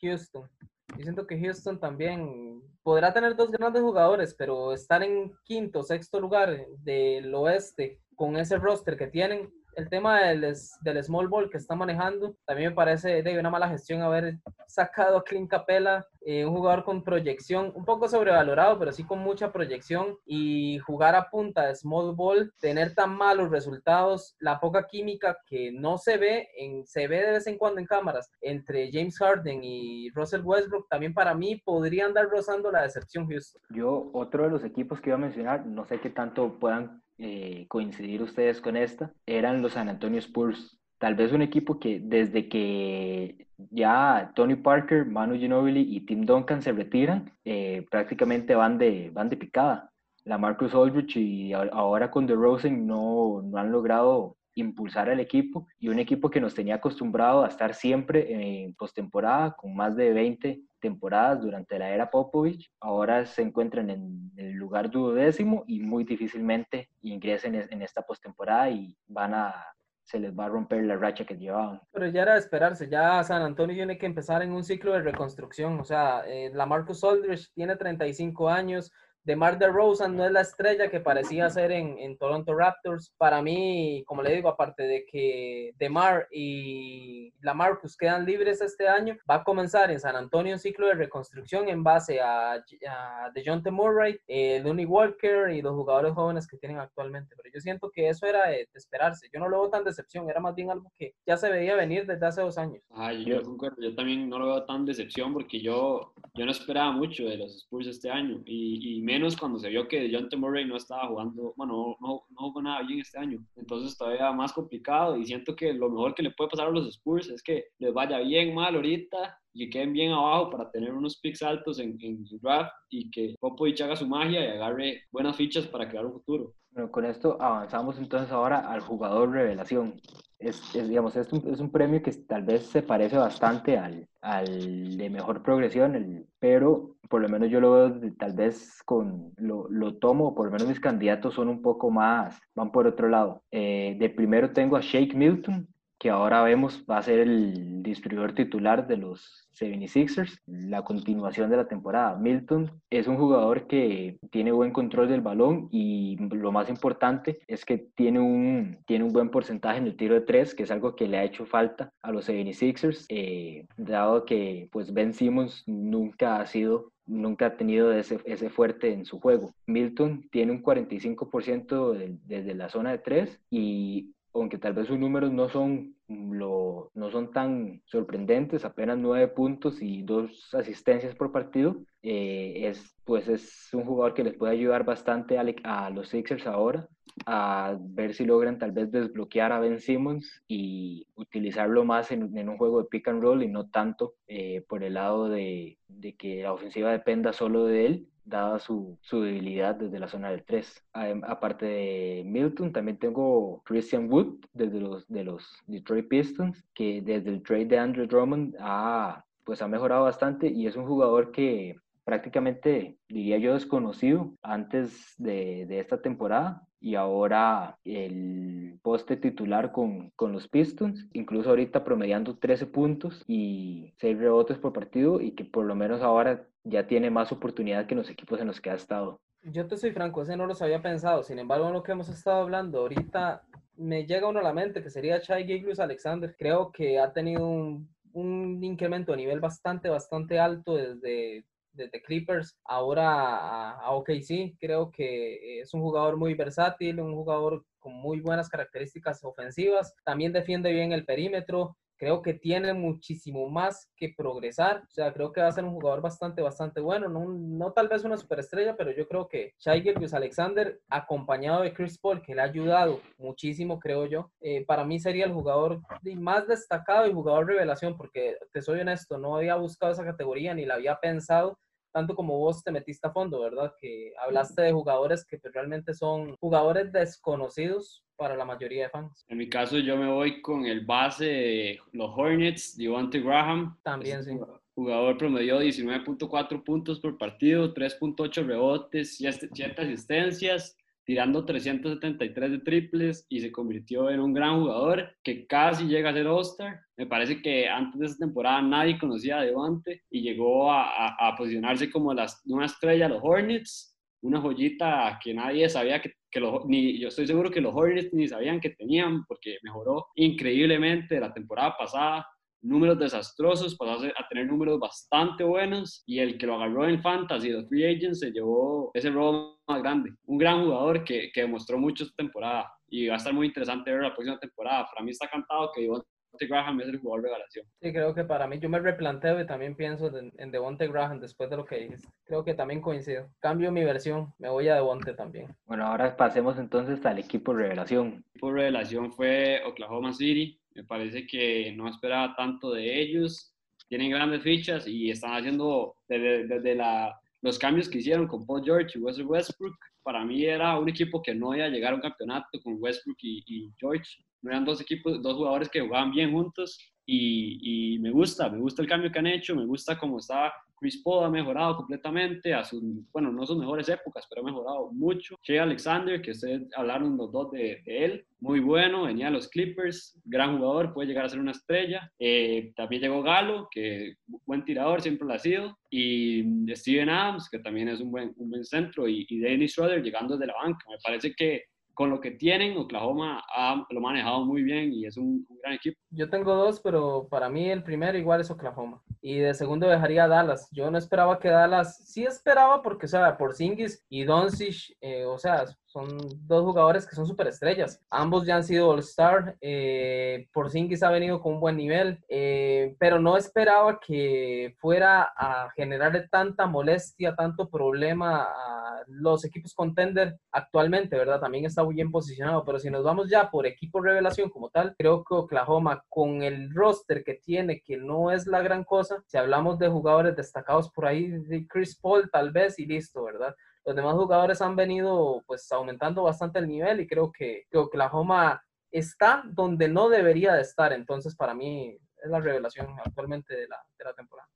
Houston. Yo siento que Houston también podrá tener dos grandes jugadores, pero estar en quinto, sexto lugar del oeste con ese roster que tienen, el tema del, del small ball que está manejando, también me parece de una mala gestión haber sacado a Clint Capela, eh, un jugador con proyección, un poco sobrevalorado, pero sí con mucha proyección, y jugar a punta de small ball, tener tan malos resultados, la poca química que no se ve, en, se ve de vez en cuando en cámaras, entre James Harden y Russell Westbrook, también para mí podría andar rozando la decepción Houston. Yo, otro de los equipos que iba a mencionar, no sé qué tanto puedan eh, coincidir ustedes con esta, eran los San Antonio Spurs. Tal vez un equipo que desde que ya Tony Parker, Manu Ginobili y Tim Duncan se retiran, eh, prácticamente van de, van de picada. La Marcus Aldridge y ahora con DeRozan no, no han logrado impulsar al equipo y un equipo que nos tenía acostumbrado a estar siempre en postemporada con más de 20 temporadas durante la era Popovich, ahora se encuentran en el lugar duodécimo y muy difícilmente ingresen en esta postemporada y van a se les va a romper la racha que llevaban. Pero ya era de esperarse, ya San Antonio tiene que empezar en un ciclo de reconstrucción, o sea, eh, la Marcus Aldridge tiene 35 años, DeMar DeRozan no es la estrella que parecía ser en, en, Toronto Raptors. Para mí, como le digo, aparte de que DeMar y Lamarcus quedan libres este año, va a comenzar en San Antonio un ciclo de reconstrucción en base a, a DeJounte Murray, eh, Looney Walker y los jugadores jóvenes que tienen actualmente. Pero yo siento que eso era de, esperarse. Yo no lo veo tan decepción, era más bien algo que ya se veía venir desde hace dos años. Ay, yo, yo también no lo veo tan decepción porque yo, yo no esperaba mucho de los Spurs este año y, y menos cuando se vio que John Murray no estaba jugando, bueno, no, no jugó nada bien este año. Entonces todavía más complicado y siento que lo mejor que le puede pasar a los Spurs es que les vaya bien mal ahorita y que queden bien abajo para tener unos picks altos en, en su draft y que Popovich haga su magia y agarre buenas fichas para crear un futuro. Bueno, con esto avanzamos entonces ahora al jugador revelación. Es, digamos, es un, es un, premio que tal vez se parece bastante al, al de mejor progresión, el, pero por lo menos yo lo veo tal vez con, lo, lo, tomo, por lo menos mis candidatos son un poco más, van por otro lado. Eh, de primero tengo a Shake Milton, que ahora vemos va a ser el distribuidor titular de los 76ers, la continuación de la temporada. Milton es un jugador que tiene buen control del balón y lo más importante es que tiene un, tiene un buen porcentaje en el tiro de tres, que es algo que le ha hecho falta a los 76ers, eh, dado que pues Ben Simmons nunca ha sido nunca ha tenido ese, ese, fuerte en su juego. Milton tiene un 45% desde la zona de tres y aunque tal vez sus números no son, lo, no son tan sorprendentes, apenas nueve puntos y dos asistencias por partido, eh, es, pues es un jugador que les puede ayudar bastante a, a, los Sixers ahora a ver si logran tal vez desbloquear a Ben Simmons y utilizarlo más en, un juego de pick and roll y no tanto eh, por el lado de, de que la ofensiva dependa solo de él dada su, su, debilidad desde la zona del 3. Aparte de Milton, también tengo Christian Wood desde los, de los Detroit Pistons, que desde el trade de Andrew Drummond ha, pues ha mejorado bastante y es un jugador que prácticamente, diría yo, desconocido antes de, de esta temporada y ahora el poste titular con, con, los Pistons, incluso ahorita promediando 13 puntos y 6 rebotes por partido y que por lo menos ahora ya tiene más oportunidad que los equipos en los que ha estado. Yo te soy franco, ese no los había pensado, sin embargo, en lo que hemos estado hablando ahorita me llega uno a la mente que sería Chai Giglus Alexander. Creo que ha tenido un, un incremento a nivel bastante, bastante alto desde desde Clippers ahora a, a, OKC. Creo que es un jugador muy versátil, un jugador con muy buenas características ofensivas. También defiende bien el perímetro. Creo que tiene muchísimo más que progresar. O sea, creo que va a ser un jugador bastante, bastante bueno. No, no tal vez una superestrella, pero yo creo que Shai Alexander, acompañado de Chris Paul, que le ha ayudado muchísimo, creo yo, eh, para mí sería el jugador más destacado y jugador revelación, porque te soy honesto, no había buscado esa categoría ni la había pensado tanto como vos te metiste a fondo, ¿verdad? Que hablaste de jugadores que pues, realmente son jugadores desconocidos para la mayoría de fans. En mi caso yo me voy con el base de los Hornets, Devontae Graham. También, sí. Jugador promedió 19.4 puntos por partido, 3.8 rebotes, 7 asistencias, tirando 373 de triples y se convirtió en un gran jugador que casi llega a ser All-Star. Me parece que antes de esa temporada nadie conocía a Devante y llegó a, a, posicionarse como las, una estrella de los Hornets, una joyita que nadie sabía que, que los, ni yo estoy seguro que los Hornets ni sabían que tenían porque mejoró increíblemente la temporada pasada números desastrosos, pasó a tener números bastante buenos y el que lo agarró en Fantasy, los Free Agents, se llevó ese robo más grande. Un gran jugador que, que demostró mucho esta temporada y va a estar muy interesante ver la próxima temporada. Para mí está cantado que Devonte Graham es el jugador de revelación. Sí, creo que para mí, yo me replanteo y también pienso en Devonte Graham después de lo que dices. Creo que también coincido. Cambio mi versión, me voy a Devonte también. Bueno, ahora pasemos entonces al equipo revelación. El equipo revelación fue Oklahoma City me parece que no esperaba tanto de ellos. Tienen grandes fichas y están haciendo desde, la, los cambios que hicieron con Paul George y Westbrook. Para mí era un equipo que no iba a llegar a un campeonato con Westbrook y, George. Eran dos equipos, dos jugadores que jugaban bien juntos y, y, me gusta, me gusta el cambio que han hecho, me gusta cómo está Chris Paul ha mejorado completamente a sus, bueno, no sus mejores épocas, pero ha mejorado mucho. Shea Alexander, que ustedes hablaron los dos de, él, muy bueno, venía a los Clippers, gran jugador, puede llegar a ser una estrella. Eh, también llegó Galo, que buen tirador, siempre lo ha sido. Y Steven Adams, que también es un buen, un buen centro. Y, y Dennis Schroeder llegando desde la banca. Me parece que con lo que tienen, Oklahoma lo ha manejado muy bien y es un, gran equipo. Yo tengo dos, pero para mí el primero igual es Oklahoma. Y de segundo dejaría a Dallas. Yo no esperaba que Dallas, sí esperaba porque, o sea, por Singis y Doncic, eh, o sea, son dos jugadores que son superestrellas. Ambos ya han sido All-Star. Eh, Porzingis ha venido con un buen nivel, eh, pero no esperaba que fuera a generarle tanta molestia, tanto problema a los equipos contender actualmente, ¿verdad? También está muy bien posicionado, pero si nos vamos ya por equipo revelación como tal, creo que Oklahoma con el roster que tiene, que no es la gran cosa, si hablamos de jugadores destacados por ahí, de Chris Paul tal vez y listo, ¿verdad? Los demás jugadores han venido pues aumentando bastante el nivel y creo que, que Oklahoma está donde no debería de estar. Entonces, para mí es la revelación actualmente de la, de la temporada.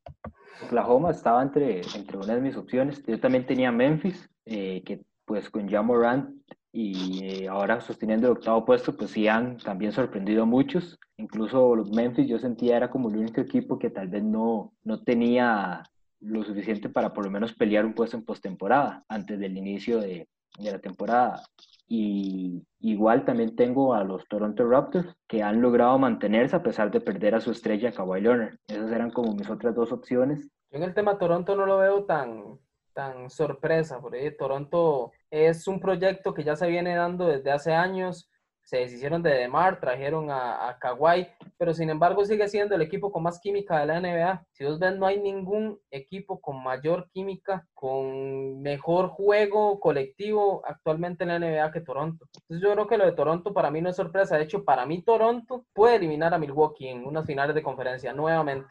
Oklahoma estaba entre, entre una de mis opciones. Yo también tenía Memphis, eh, que pues con Jamorant y eh, ahora sosteniendo el octavo puesto, pues sí han también sorprendido a muchos. Incluso los Memphis yo sentía era como el único equipo que tal vez no, no tenía lo suficiente para por lo menos pelear un puesto en postemporada antes del inicio de, de la temporada. Y igual también tengo a los Toronto Raptors que han logrado mantenerse a pesar de perder a su estrella Kawhi Leonard. Esas eran como mis otras dos opciones. Yo en el tema Toronto no lo veo tan, tan sorpresa, porque Toronto es un proyecto que ya se viene dando desde hace años se deshicieron de Demar, trajeron a, a Kawhi, pero sin embargo sigue siendo el equipo con más química de la NBA. Si vos ven, no hay ningún equipo con mayor química, con mejor juego colectivo actualmente en la NBA que Toronto. Entonces yo creo que lo de Toronto para mí no es sorpresa. De hecho, para mí Toronto puede eliminar a Milwaukee en unas finales de conferencia nuevamente.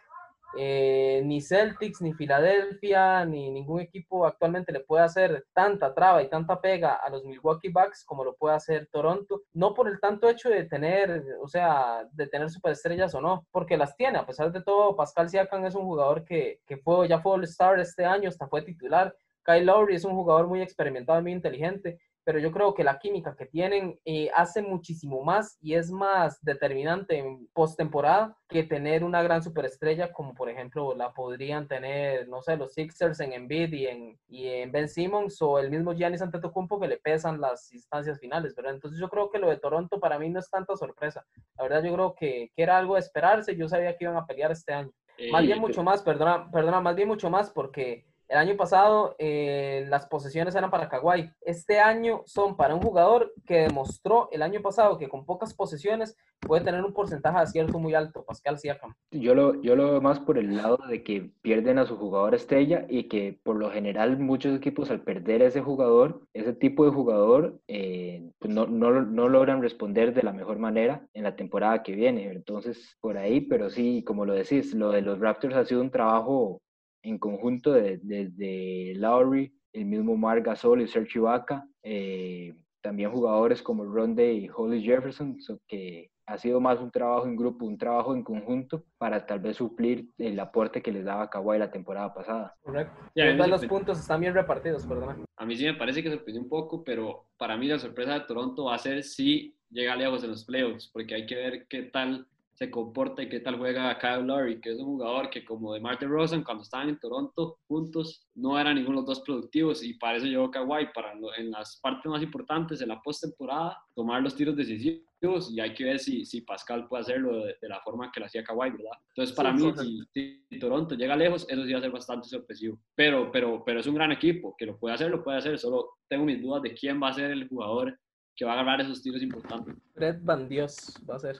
Eh, ni Celtics, ni Filadelfia, ni ningún equipo actualmente le puede hacer tanta traba y tanta pega a los Milwaukee Bucks como lo puede hacer Toronto, no por el tanto hecho de tener, o sea, de tener superestrellas o no, porque las tiene, a pesar de todo, Pascal Siakam es un jugador que, que fue, ya fue All-Star este año, hasta fue titular, Kyle Lowry es un jugador muy experimentado muy inteligente, pero yo creo que la química que tienen eh, hace muchísimo más y es más determinante en postemporada que tener una gran superestrella como por ejemplo la podrían tener, no sé, los Sixers en Embiid y en, y en Ben Simmons o el mismo Giannis Antetokounmpo que le pesan las instancias finales, ¿verdad? Entonces yo creo que lo de Toronto para mí no es tanta sorpresa. La verdad yo creo que, que era algo de esperarse, yo sabía que iban a pelear este año. más bien mucho más, perdona, perdona, más bien mucho más porque El año pasado eh, las posesiones eran para Kawhi. Este año son para un jugador que demostró el año pasado que con pocas posesiones puede tener un porcentaje de acierto muy alto, Pascal Siakam. Yo lo, yo lo veo más por el lado de que pierden a su jugador estrella y que por lo general muchos equipos al perder a ese jugador, ese tipo de jugador, eh, pues no, no, no, logran responder de la mejor manera en la temporada que viene. Entonces, por ahí, pero sí, como lo decís, lo de los Raptors ha sido un trabajo en conjunto desde de, Lowry, el mismo Marc Gasol y Sergio Ibaka, eh, también jugadores como Ronde y Holly Jefferson, que ha sido más un trabajo en grupo, un trabajo en conjunto para tal vez suplir el aporte que les daba Kawhi la temporada pasada. Correcto. Los puntos están bien repartidos, perdón. A mí sí me parece que sorprendió un poco, pero para mí la sorpresa de Toronto va a ser si llega lejos en los playoffs, porque hay que ver qué tal se comporta y qué tal juega Kyle Lowry, que es un jugador que como de Martin Rosen cuando estaban en Toronto juntos no eran ninguno de los dos productivos y para eso llegó Kawhi, para en las partes más importantes de la postemporada tomar los tiros decisivos y hay que ver si, si Pascal puede hacerlo de, la forma que lo hacía Kawhi, ¿verdad? Entonces para mí si, Toronto llega lejos, eso sí va a ser bastante sorpresivo, pero, pero, pero es un gran equipo, que lo puede hacer, lo puede hacer, solo tengo mis dudas de quién va a ser el jugador que va a agarrar esos tiros importantes. Fred Van Dios va a ser.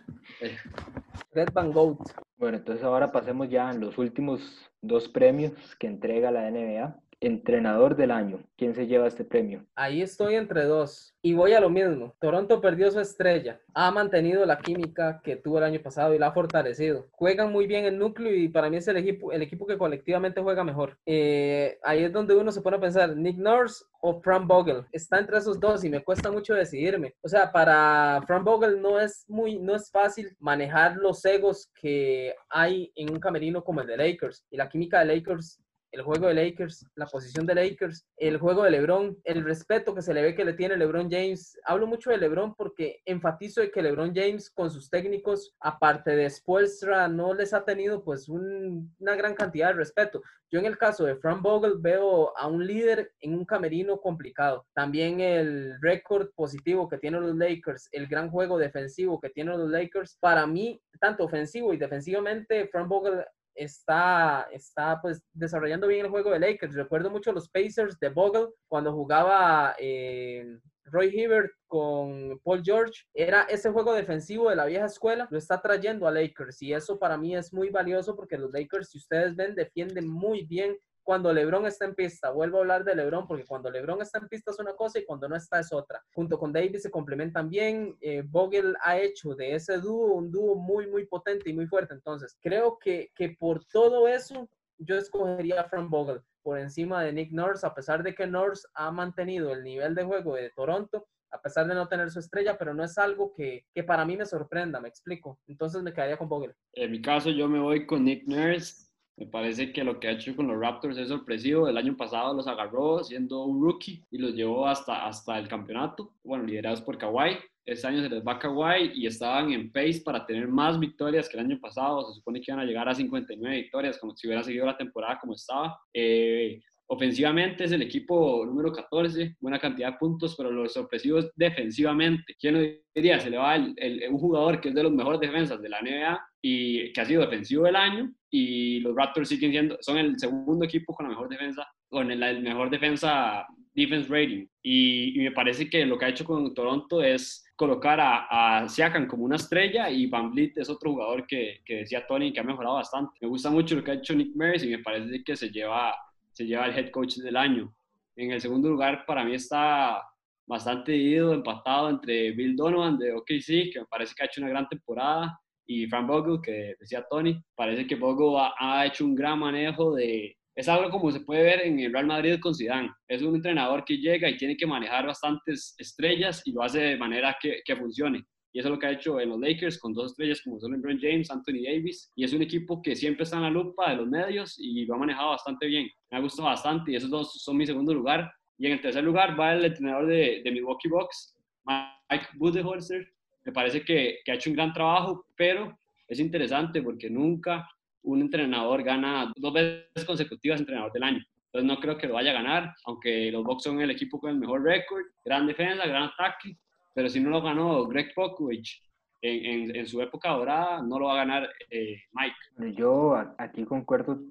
Fred Van Goat. Bueno, entonces ahora pasemos ya a los últimos dos premios que entrega la NBA. Entrenador del año. ¿Quién se lleva este premio? Ahí estoy entre dos. Y voy a lo mismo. Toronto perdió su estrella. Ha mantenido la química que tuvo el año pasado y la ha fortalecido. Juegan muy bien el núcleo y para mí es el equipo, el equipo que colectivamente juega mejor. Eh, ahí es donde uno se pone a pensar, Nick Nurse o Frank Vogel. Está entre esos dos y me cuesta mucho decidirme. O sea, para Frank Vogel no es muy, no es fácil manejar los egos que hay en un camerino como el de Lakers. Y la química de Lakers el juego de Lakers, la posición de Lakers, el juego de LeBron, el respeto que se le ve que le tiene LeBron James. Hablo mucho de LeBron porque enfatizo de que LeBron James con sus técnicos, aparte de Spoelstra, no les ha tenido pues una gran cantidad de respeto. Yo en el caso de Frank Vogel veo a un líder en un camerino complicado. También el récord positivo que tienen los Lakers, el gran juego defensivo que tienen los Lakers, para mí, tanto ofensivo y defensivamente, Frank Vogel está, está pues desarrollando bien el juego de Lakers. Recuerdo mucho los Pacers de Bogle cuando jugaba eh, Roy Hibbert con Paul George. Era ese juego defensivo de la vieja escuela, lo está trayendo a Lakers y eso para mí es muy valioso porque los Lakers, si ustedes ven, defienden muy bien cuando LeBron está en pista. Vuelvo a hablar de LeBron porque cuando LeBron está en pista es una cosa y cuando no está es otra. Junto con Davis se complementan bien. Eh, Vogel ha hecho de ese dúo un dúo muy, muy potente y muy fuerte. Entonces, creo que, que por todo eso, yo escogería a Frank Vogel por encima de Nick Nurse, a pesar de que Nurse ha mantenido el nivel de juego de Toronto, a pesar de no tener su estrella, pero no es algo que, que, para mí me sorprenda, me explico. Entonces me quedaría con Vogel. En mi caso, yo me voy con Nick Nurse. Me parece que lo que ha hecho con los Raptors es sorpresivo. El año pasado los agarró siendo un rookie y los llevó hasta, hasta el campeonato. Bueno, liderados por Kawhi. Este año se les va Kawhi y estaban en pace para tener más victorias que el año pasado. Se supone que iban a llegar a 59 victorias, como si hubiera seguido la temporada como estaba. Eh, Ofensivamente es el equipo número 14, buena cantidad de puntos, pero lo sorpresivo es defensivamente. ¿Quién lo diría? Se le va el, un jugador que es de los mejores defensas de la NBA y que ha sido defensivo del año y los Raptors siguen siendo, son el segundo equipo con la mejor defensa, con el, mejor defensa defense rating. Y, me parece que lo que ha hecho con Toronto es colocar a, a Siakam como una estrella y Van Vliet es otro jugador que, que decía Tony que ha mejorado bastante. Me gusta mucho lo que ha hecho Nick Merris y me parece que se lleva se lleva el head coach del año. En el segundo lugar, para mí está bastante ido, empatado entre Bill Donovan de OKC, que me parece que ha hecho una gran temporada, y Frank Vogel, que decía Tony, parece que Vogel ha, hecho un gran manejo de... Es algo como se puede ver en el Real Madrid con Zidane. Es un entrenador que llega y tiene que manejar bastantes estrellas y lo hace de manera que, que funcione. Y eso es lo que ha hecho en los Lakers con dos estrellas como son LeBron James, Anthony Davis. Y es un equipo que siempre está en la lupa de los medios y lo ha manejado bastante bien. Me ha gustado bastante y esos dos son mi segundo lugar. Y en el tercer lugar va el entrenador de, de Milwaukee Bucks, Mike Budenholzer. Me parece que, que ha hecho un gran trabajo, pero es interesante porque nunca un entrenador gana dos veces consecutivas entrenador del año. Entonces no creo que lo vaya a ganar, aunque los Bucks son el equipo con el mejor récord, gran defensa, gran ataque, pero si no lo ganó Greg Popovich en, en, su época dorada, no lo va a ganar eh, Mike. Yo aquí concuerdo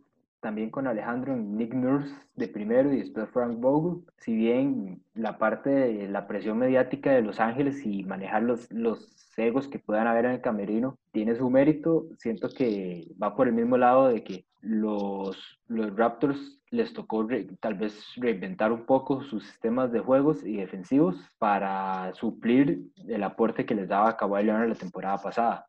también con Alejandro Nick Nurse de primero y después Frank Vogel. Si bien la parte de la presión mediática de Los Ángeles y manejar los, los egos que puedan haber en el camerino tiene su mérito, siento que va por el mismo lado de que los, los Raptors les tocó tal vez reinventar un poco sus sistemas de juegos y defensivos para suplir el aporte que les daba Kawhi Leonard la temporada pasada.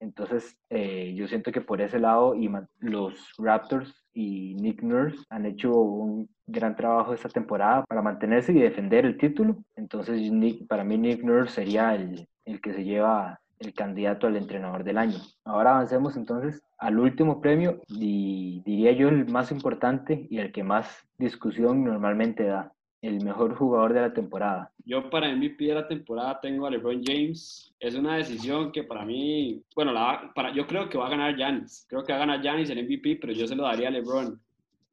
Entonces, eh, yo siento que por ese lado y los Raptors y Nick Nurse han hecho un gran trabajo esta temporada para mantenerse y defender el título. Entonces, para mí Nick Nurse sería el, el que se lleva el candidato al entrenador del año. Ahora avancemos entonces al último premio y diría yo el más importante y el que más discusión normalmente da, el mejor jugador de la temporada. Yo para MVP de la temporada tengo a LeBron James. Es una decisión que para mí, bueno, la, para, yo creo que va a ganar Giannis. Creo que va a ganar Giannis el MVP, pero yo se lo daría a LeBron.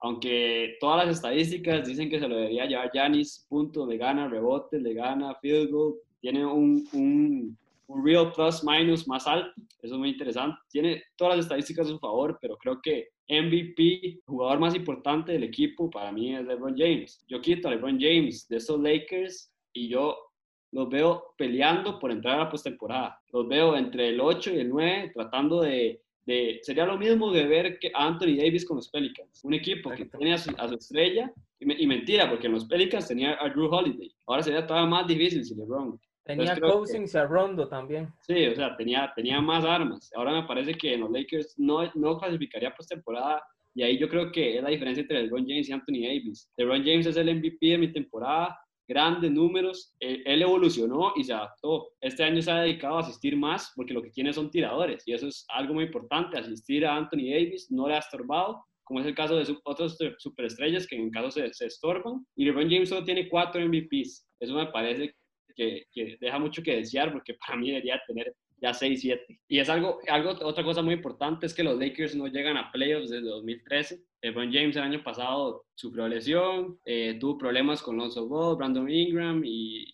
Aunque todas las estadísticas dicen que se lo debería llevar Giannis, puntos, le gana rebotes, le gana field goal, tiene un, un un real plus minus más alto. Eso es muy interesante. Tiene todas las estadísticas a su favor, pero creo que MVP, jugador más importante del equipo, para mí es LeBron James. Yo quito a LeBron James de estos Lakers y yo los veo peleando por entrar a la postemporada. Los veo entre el 8 y el 9 tratando de, de, sería lo mismo de ver que Anthony Davis con los Pelicans, un equipo que tiene a su, estrella, y, mentira, porque en los Pelicans tenía a Drew Holiday. Ahora sería todavía más difícil si LeBron. Tenía Cousins y a Rondo también. Sí, o sea, tenía, tenía más armas. Ahora me parece que en los Lakers no, no clasificaría postemporada y ahí yo creo que es la diferencia entre LeBron James y Anthony Davis. LeBron James es el MVP de mi temporada, grandes números, él, evolucionó y se adaptó. Este año se ha dedicado a asistir más porque lo que tiene son tiradores y eso es algo muy importante. Asistir a Anthony Davis no le ha estorbado, como es el caso de otros superestrellas que en caso se, se estorban. Y LeBron James solo tiene cuatro MVPs. Eso me parece que, deja mucho que desear porque para mí debería tener ya 6, 7. Y es algo, algo, otra cosa muy importante es que los Lakers no llegan a playoffs desde 2013. LeBron James el año pasado sufrió lesión, eh, tuvo problemas con Lonzo Ball, Brandon Ingram y,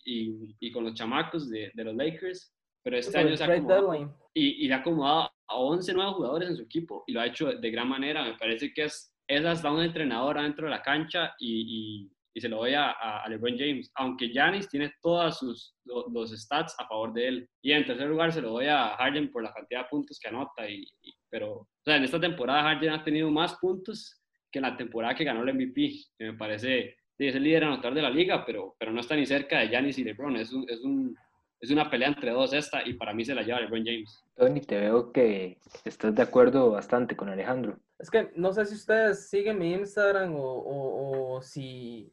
y, con los chamacos de, de, los Lakers. Pero este año se ha acomodado, y, y ha acomodado a 11 nuevos jugadores en su equipo y lo ha hecho de, gran manera. Me parece que es, es hasta un entrenador adentro de la cancha y, y se lo doy a, a, LeBron James, aunque Giannis tiene todos sus, los, stats a favor de él. Y en tercer lugar se lo doy a Harden por la cantidad de puntos que anota. Y, pero, o sea, en esta temporada Harden ha tenido más puntos que en la temporada que ganó el MVP, que me parece, es el líder anotar de la liga, pero, pero no está ni cerca de Giannis y LeBron. Es, un, es, un, es una pelea entre dos esta y para mí se la lleva LeBron James. Tony, te veo que estás de acuerdo bastante con Alejandro. Es que no sé si ustedes siguen mi Instagram o, o, o si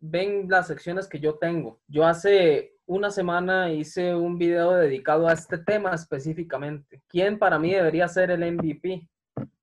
ven las secciones que yo tengo. Yo hace una semana hice un video dedicado a este tema específicamente. ¿Quién para mí debería ser el MVP?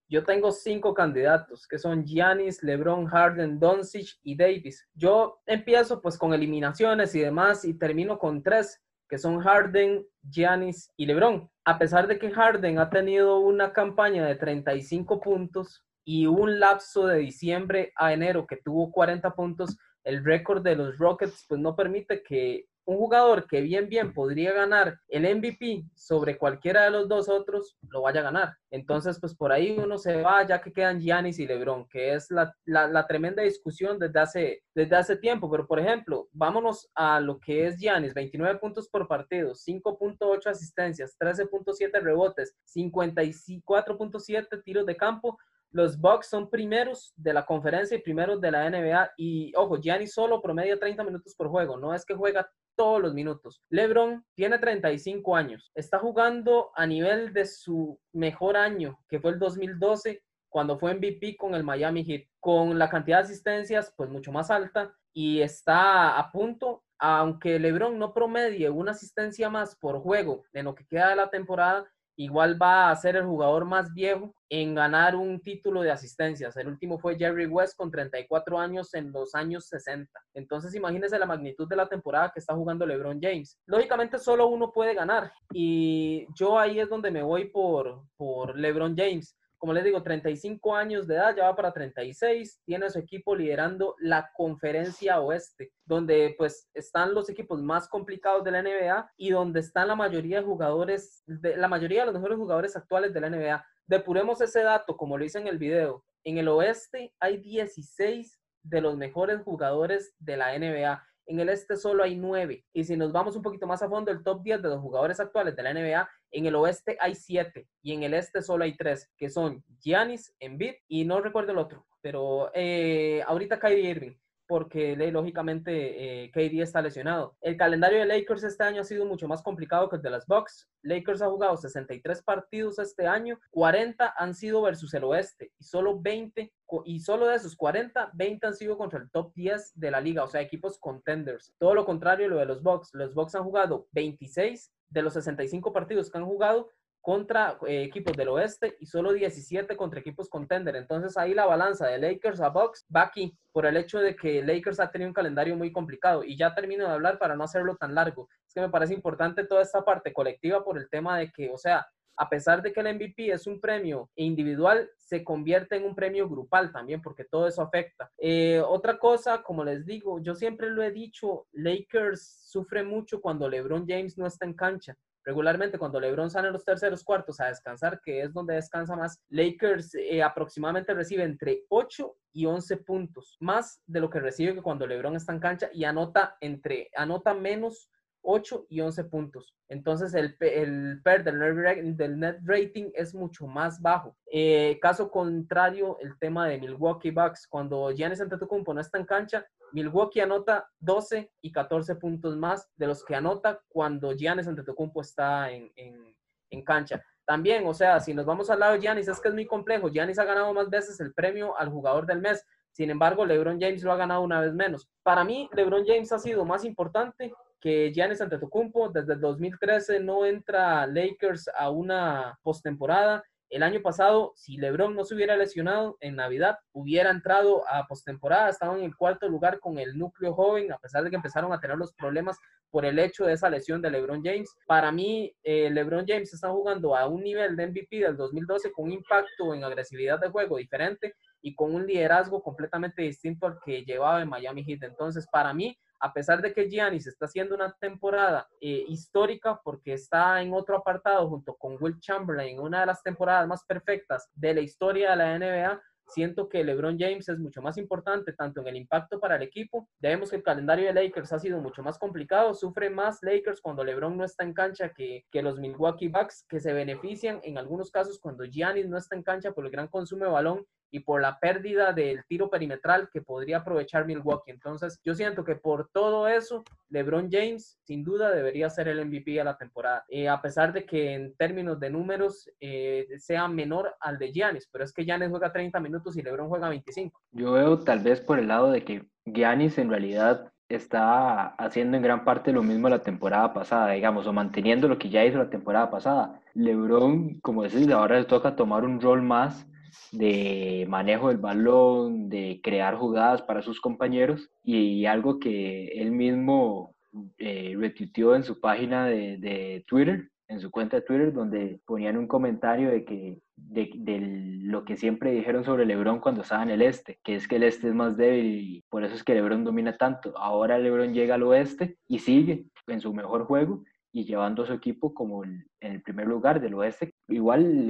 Yo tengo cinco candidatos, que son Giannis, LeBron, Harden, Doncic y Davis. Yo empiezo pues con eliminaciones y demás y termino con tres, que son Harden, Giannis y LeBron. A pesar de que Harden ha tenido una campaña de 35 puntos y un lapso de diciembre a enero que tuvo 40 puntos, el récord de los Rockets pues no permite que un jugador que bien bien podría ganar el MVP sobre cualquiera de los dos otros lo vaya a ganar. Entonces pues por ahí uno se va ya que quedan Giannis y LeBron, que es la, la, tremenda discusión desde hace, desde hace tiempo. Pero por ejemplo, vámonos a lo que es Giannis, 29 puntos por partido, 5.8 asistencias, 13.7 rebotes, 54.7 tiros de campo, los Bucks son primeros de la conferencia y primeros de la NBA. Y ojo, Gianni solo promedia 30 minutos por juego. No es que juega todos los minutos. LeBron tiene 35 años. Está jugando a nivel de su mejor año, que fue el 2012, cuando fue MVP con el Miami Heat. Con la cantidad de asistencias, pues mucho más alta. Y está a punto, aunque LeBron no promedie una asistencia más por juego en lo que queda de la temporada, igual va a ser el jugador más viejo en ganar un título de asistencias. El último fue Jerry West con 34 años en los años 60. Entonces imagínense la magnitud de la temporada que está jugando LeBron James. Lógicamente solo uno puede ganar y yo ahí es donde me voy por, por LeBron James como les digo, 35 años de edad, ya va para 36, tiene a su equipo liderando la conferencia oeste, donde pues están los equipos más complicados de la NBA y donde están la mayoría de jugadores, de, la mayoría de los mejores jugadores actuales de la NBA. Depuremos ese dato, como lo hice en el video. en el oeste hay 16 de los mejores jugadores de la NBA. En el este solo hay 9. Y si nos vamos un poquito más a fondo, el top 10 de los jugadores actuales de la NBA, en el oeste hay 7 y en el este solo hay 3, que son Giannis, Embiid y no recuerdo el otro, pero eh, ahorita Kyrie Irving porque lógicamente eh, KD está lesionado. El calendario de Lakers este año ha sido mucho más complicado que el de las Bucks. Lakers ha jugado 63 partidos este año, 40 han sido versus el oeste y solo 20 y solo de esos 40, 20 han sido contra el top 10 de la liga, o sea, equipos contenders. Todo lo contrario lo de los Bucks. Los Bucks han jugado 26 de los 65 partidos que han jugado, contra eh, equipos del oeste y solo 17 contra equipos contender. Entonces ahí la balanza de Lakers a Bucks va aquí por el hecho de que Lakers ha tenido un calendario muy complicado. Y ya termino de hablar para no hacerlo tan largo. Es que me parece importante toda esta parte colectiva por el tema de que, o sea, a pesar de que el MVP es un premio individual, se convierte en un premio grupal también, porque todo eso afecta. Eh, otra cosa, como les digo, yo siempre lo he dicho, Lakers sufre mucho cuando LeBron James no está en cancha regularmente cuando LeBron sale en los terceros cuartos a descansar, que es donde descansa más, Lakers eh, aproximadamente recibe entre 8 y 11 puntos, más de lo que recibe que cuando LeBron está en cancha y anota entre anota menos 8 y 11 puntos. Entonces el, el PER del net, rating es mucho más bajo. Eh, caso contrario, el tema de Milwaukee Bucks, cuando Giannis Antetokounmpo no está en cancha, Milwaukee anota 12 y 14 puntos más de los que anota cuando Giannis Antetokounmpo está en, en, cancha. También, o sea, si nos vamos al lado de Giannis, es que es muy complejo. Giannis ha ganado más veces el premio al jugador del mes. Sin embargo, LeBron James lo ha ganado una vez menos. Para mí, LeBron James ha sido más importante que Giannis Antetokounmpo. Desde el 2013 no entra Lakers a una postemporada el año pasado, si LeBron no se hubiera lesionado en Navidad, hubiera entrado a postemporada, estaba en el cuarto lugar con el núcleo joven, a pesar de que empezaron a tener los problemas por el hecho de esa lesión de LeBron James. Para mí, eh, LeBron James está jugando a un nivel de MVP del 2012 con un impacto en agresividad de juego diferente y con un liderazgo completamente distinto al que llevaba en Miami Heat. Entonces, para mí, a pesar de que Giannis está haciendo una temporada eh, histórica porque está en otro apartado junto con Will Chamberlain, una de las temporadas más perfectas de la historia de la NBA, siento que LeBron James es mucho más importante tanto en el impacto para el equipo. Debemos que el calendario de Lakers ha sido mucho más complicado. Sufre más Lakers cuando LeBron no está en cancha que, que los Milwaukee Bucks, que se benefician en algunos casos cuando Giannis no está en cancha por el gran consumo de balón y por la pérdida del tiro perimetral que podría aprovechar Milwaukee. Entonces, yo siento que por todo eso, LeBron James sin duda debería ser el MVP de la temporada, eh, a pesar de que en términos de números eh, sea menor al de Giannis, pero es que Giannis juega 30 minutos y LeBron juega 25. Yo veo tal vez por el lado de que Giannis en realidad está haciendo en gran parte lo mismo la temporada pasada, digamos, o manteniendo lo que ya hizo la temporada pasada. LeBron, como decís, ahora le toca tomar un rol más de manejo del balón, de crear jugadas para sus compañeros y, algo que él mismo eh, retuiteó en su página de, de, Twitter, en su cuenta de Twitter, donde ponían un comentario de que de, de, lo que siempre dijeron sobre LeBron cuando estaba en el este, que es que el este es más débil y por eso es que LeBron domina tanto. Ahora LeBron llega al oeste y sigue en su mejor juego y llevando a su equipo como en el primer lugar del oeste. Igual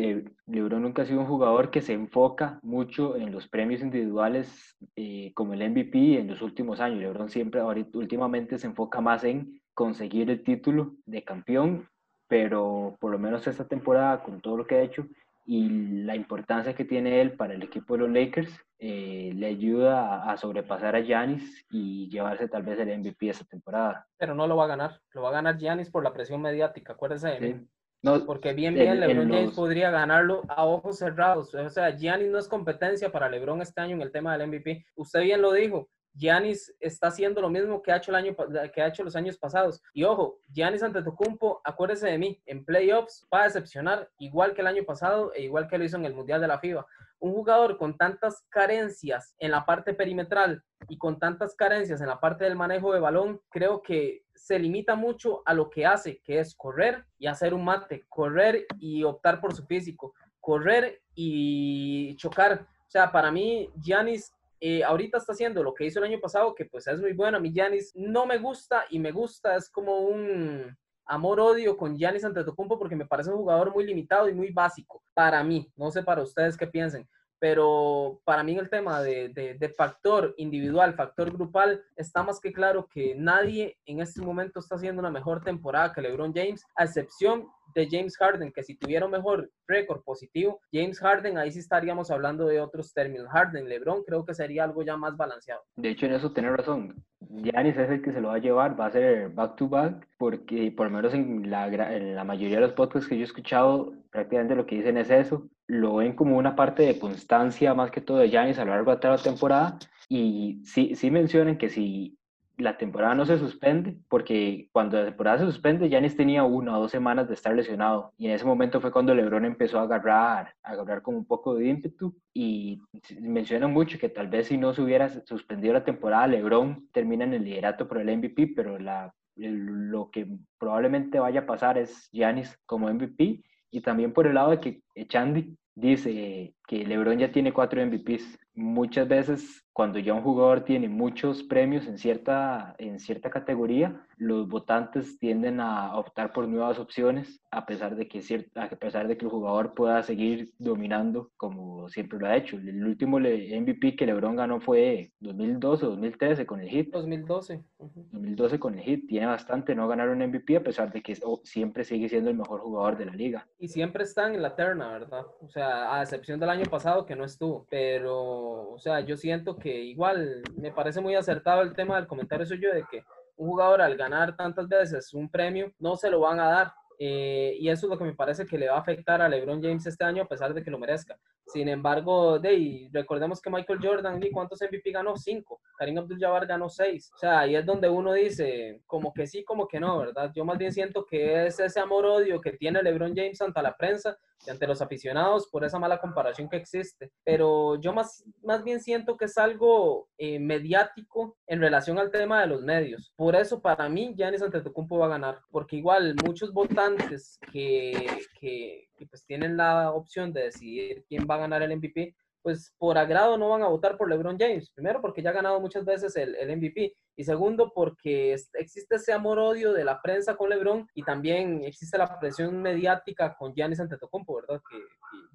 LeBron nunca ha sido un jugador que se enfoca mucho en los premios individuales eh, como el MVP en los últimos años. LeBron siempre, ahorita, últimamente se enfoca más en conseguir el título de campeón, pero por lo menos esta temporada, con todo lo que ha hecho, y la importancia que tiene él para el equipo de los Lakers eh, le ayuda a, sobrepasar a Giannis y llevarse tal vez el MVP esta temporada. Pero no lo va a ganar, lo va a ganar Giannis por la presión mediática, acuérdese de mí. No, Porque bien, bien, LeBron James podría ganarlo a ojos cerrados. O sea, Giannis no es competencia para LeBron este año en el tema del MVP. Usted bien lo dijo, Giannis está haciendo lo mismo que ha hecho los años pasados. Y ojo, Giannis Antetokounmpo, acuérdese de mí, en playoffs va a decepcionar igual que el año pasado e igual que lo hizo en el Mundial de la FIBA. Un jugador con tantas carencias en la parte perimetral y con tantas carencias en la parte del manejo de balón, creo que se limita mucho a lo que hace, que es correr y hacer un mate, correr y optar por su físico, correr y chocar. O sea, para mí, Giannis eh, ahorita está haciendo lo que hizo el año pasado, que pues es muy bueno. A mí Giannis no me gusta y me gusta, es como un amor-odio con Giannis Antetokounmpo porque me parece un jugador muy limitado y muy básico para mí. No sé para ustedes qué piensen. pero para mí el tema de, de, de, factor individual, factor grupal, está más que claro que nadie en este momento está haciendo una mejor temporada que LeBron James, a excepción de James Harden, que si tuviera un mejor récord positivo, James Harden, ahí sí estaríamos hablando de otros términos. Harden, LeBron, creo que sería algo ya más balanceado. De hecho, en eso tiene razón. Giannis es el que se lo va a llevar, va a ser back to back, porque por lo menos en la, en la mayoría de los podcasts que yo he escuchado, prácticamente lo que dicen es eso. Lo ven como una parte de constancia más que todo de Giannis a lo largo de toda la temporada. Y sí, sí mencionan que si la temporada no se suspende, porque cuando la temporada se suspende, Yanis tenía una o dos semanas de estar lesionado. Y en ese momento fue cuando LeBron empezó a agarrar, a agarrar con un poco de ímpetu. Y mencionan mucho que tal vez si no se hubiera suspendido la temporada, LeBron termina en el liderato por el MVP, pero la, lo que probablemente vaya a pasar es Yanis como MVP. Y también por el lado de que Chandy dice que LeBron ya tiene cuatro MVPs. Muchas veces cuando ya un jugador tiene muchos premios en cierta, en cierta categoría, los votantes tienden a optar por nuevas opciones a pesar, de que, a pesar de que el jugador pueda seguir dominando como siempre lo ha hecho. El último MVP que LeBron ganó fue 2012 o 2013 con el Heat. 2012. 2012 con el Heat. Tiene bastante no ganar un MVP a pesar de que siempre sigue siendo el mejor jugador de la liga. Y siempre están en la terna, ¿verdad? O sea, a excepción del año pasado que no estuvo. Pero, o sea, yo siento que igual me parece muy acertado el tema del comentario suyo de que un jugador al ganar tantas veces un premio no se lo van a dar. Eh, y eso es lo que me parece que le va a afectar a LeBron James este año a pesar de que lo merezca. Sin embargo, de, recordemos que Michael Jordan, ¿cuántos MVP ganó? Cinco. Karim Abdul-Jabbar ganó seis. O sea, ahí es donde uno dice, como que sí, como que no, ¿verdad? Yo más bien siento que es ese amor-odio que tiene LeBron James ante la prensa y ante los aficionados por esa mala comparación que existe. Pero yo más, más bien siento que es algo eh, mediático en relación al tema de los medios. Por eso, para mí, Giannis Antetokounmpo va a ganar. Porque igual, muchos votantes que, que pues tienen la opción de decidir quién va a ganar el MVP, pues por agrado no van a votar por LeBron James. Primero porque ya ha ganado muchas veces el, el MVP y segundo porque existe ese amor-odio de la prensa con LeBron y también existe la presión mediática con Giannis Antetokounmpo, ¿verdad? Que,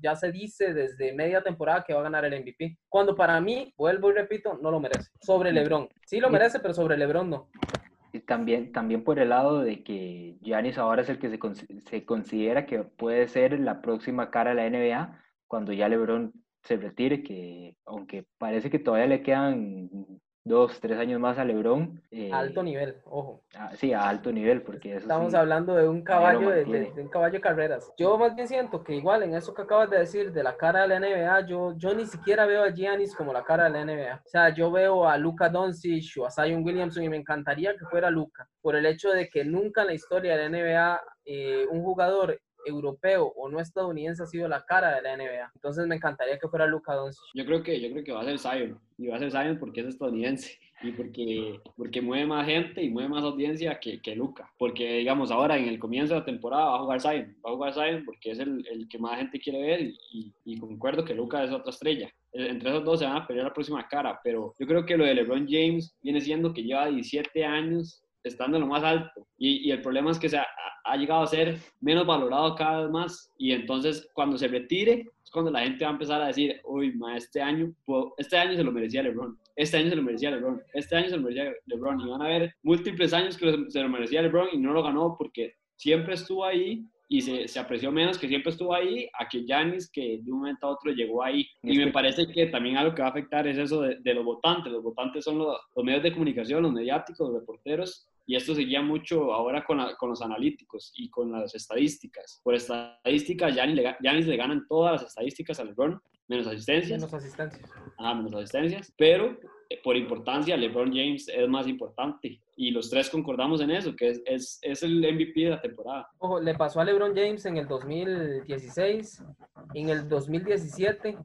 ya se dice desde media temporada que va a ganar el MVP. Cuando para mí, vuelvo y repito, no lo merece. Sobre LeBron. Sí lo merece, pero sobre LeBron no. También, también por el lado de que Giannis ahora es el que se, se considera que puede ser la próxima cara de la NBA cuando ya LeBron se retire, que aunque parece que todavía le quedan dos, tres años más a LeBron. Eh, alto nivel, ojo. sí, a alto nivel, porque Estamos hablando de un caballo de, un caballo de carreras. Yo más bien siento que igual en eso que acabas de decir de la cara de la NBA, yo, yo ni siquiera veo a Giannis como la cara de la NBA. O sea, yo veo a Luca Doncic o a Zion Williamson y me encantaría que fuera Luca, por el hecho de que nunca en la historia de la NBA eh, un jugador europeo o no estadounidense ha sido la cara de la NBA. Entonces me encantaría que fuera Luka Doncic. Yo creo que yo creo que va a ser Zion y va a ser Zion porque es estadounidense y porque porque mueve más gente y mueve más audiencia que, que Luka. Porque digamos ahora en el comienzo de la temporada va a jugar Zion, va a jugar Zion porque es el, el que más gente quiere ver y, y concuerdo que Luka es otra estrella. Entre esos dos se van a pelear la próxima cara, pero yo creo que lo de LeBron James viene siendo que lleva 17 años estando en lo más alto. Y, y el problema es que se ha, ha, llegado a ser menos valorado cada vez más. Y entonces, cuando se retire, es cuando la gente va a empezar a decir, uy, ma, este año, este año se lo merecía LeBron, este año se lo merecía LeBron, este año se lo merecía LeBron. Y van a haber múltiples años que se lo merecía LeBron y no lo ganó porque siempre estuvo ahí y se, se, apreció menos que siempre estuvo ahí a que Yanis que de un momento a otro llegó ahí. Y me parece que también algo que va a afectar es eso de, de los votantes. Los votantes son los, los, medios de comunicación, los mediáticos, los reporteros. Y esto seguía mucho ahora con, la, con los analíticos y con las estadísticas. Por estadísticas, Yanis le, Giannis le ganan todas las estadísticas a LeBron, menos asistencias. Menos asistencias. Ah, menos asistencias. Pero por importancia, LeBron James es más importante. Y los tres concordamos en eso, que es, es, es, el MVP de la temporada. Ojo, le pasó a LeBron James en el 2016, en el 2017,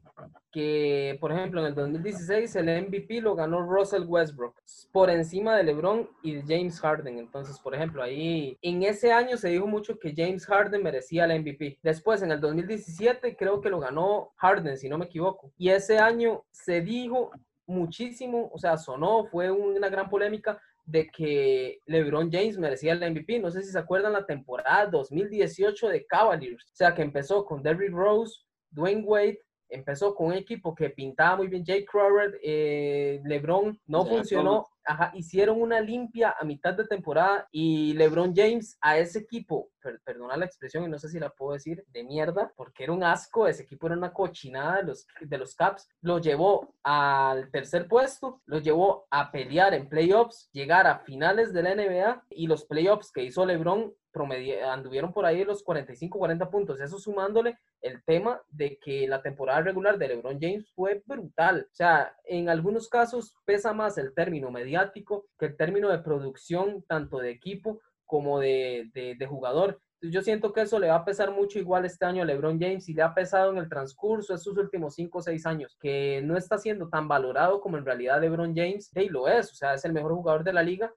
que por ejemplo en el 2016 el MVP lo ganó Russell Westbrook, por encima de LeBron y de James Harden. Entonces, por ejemplo, ahí en ese año se dijo mucho que James Harden merecía el MVP. Después, en el 2017, creo que lo ganó Harden, si no me equivoco. Y ese año se dijo muchísimo, o sea, sonó, fue una gran polémica de que LeBron James merecía el MVP. No sé si se acuerdan la temporada 2018 de Cavaliers, o sea, que empezó con Derrick Rose, Dwayne Wade, empezó con un equipo que pintaba muy bien Jake Crowder, eh, LeBron no funcionó, hicieron una limpia a mitad de temporada y LeBron James a ese equipo, per- perdona la expresión y no sé si la puedo decir, de mierda, porque era un asco, ese equipo era una cochinada de los, de los Caps, lo llevó al tercer puesto, lo llevó a pelear en playoffs, llegar a finales de la NBA y los playoffs que hizo LeBron anduvieron por ahí los 45, 40 puntos, eso sumándole el tema de que la temporada regular de LeBron James fue brutal. O sea, en algunos casos pesa más el término mediático que el término de producción, tanto de equipo como de, de- de jugador. Yo siento que eso le va a pesar mucho igual este año a LeBron James y le ha pesado en el transcurso de sus últimos 5 o 6 años, que no está siendo tan valorado como en realidad LeBron James, y lo es, o sea, es el mejor jugador de la liga,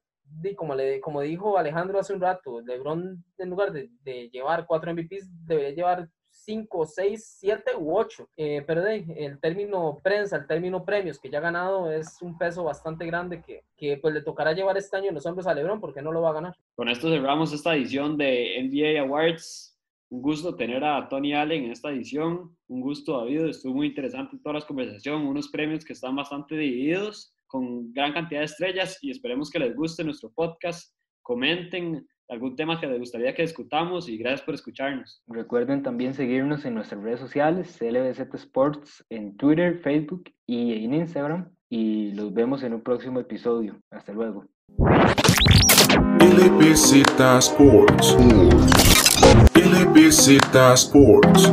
como, le, como dijo Alejandro hace un rato, LeBron en lugar de, de llevar cuatro MVPs debería llevar 5, 6, 7 u 8. pero de, el término prensa, el término premios que ya ha ganado es un peso bastante grande que, que pues le tocará llevar este año en los hombros a LeBron porque no lo va a ganar. Con esto cerramos esta edición de NBA Awards. Un gusto tener a Tony Allen en esta edición. Un gusto, David. Estuvo muy interesante todas las conversaciones. Unos premios que están bastante divididos, con gran cantidad de estrellas. Y esperemos que les guste nuestro podcast. Comenten algún tema que les gustaría que discutamos. Y gracias por escucharnos. Recuerden también seguirnos en nuestras redes sociales, LBZ Sports, en Twitter, Facebook y en Instagram. Y los vemos en un próximo episodio. Hasta luego. LBZ Sports. LBZ Sports.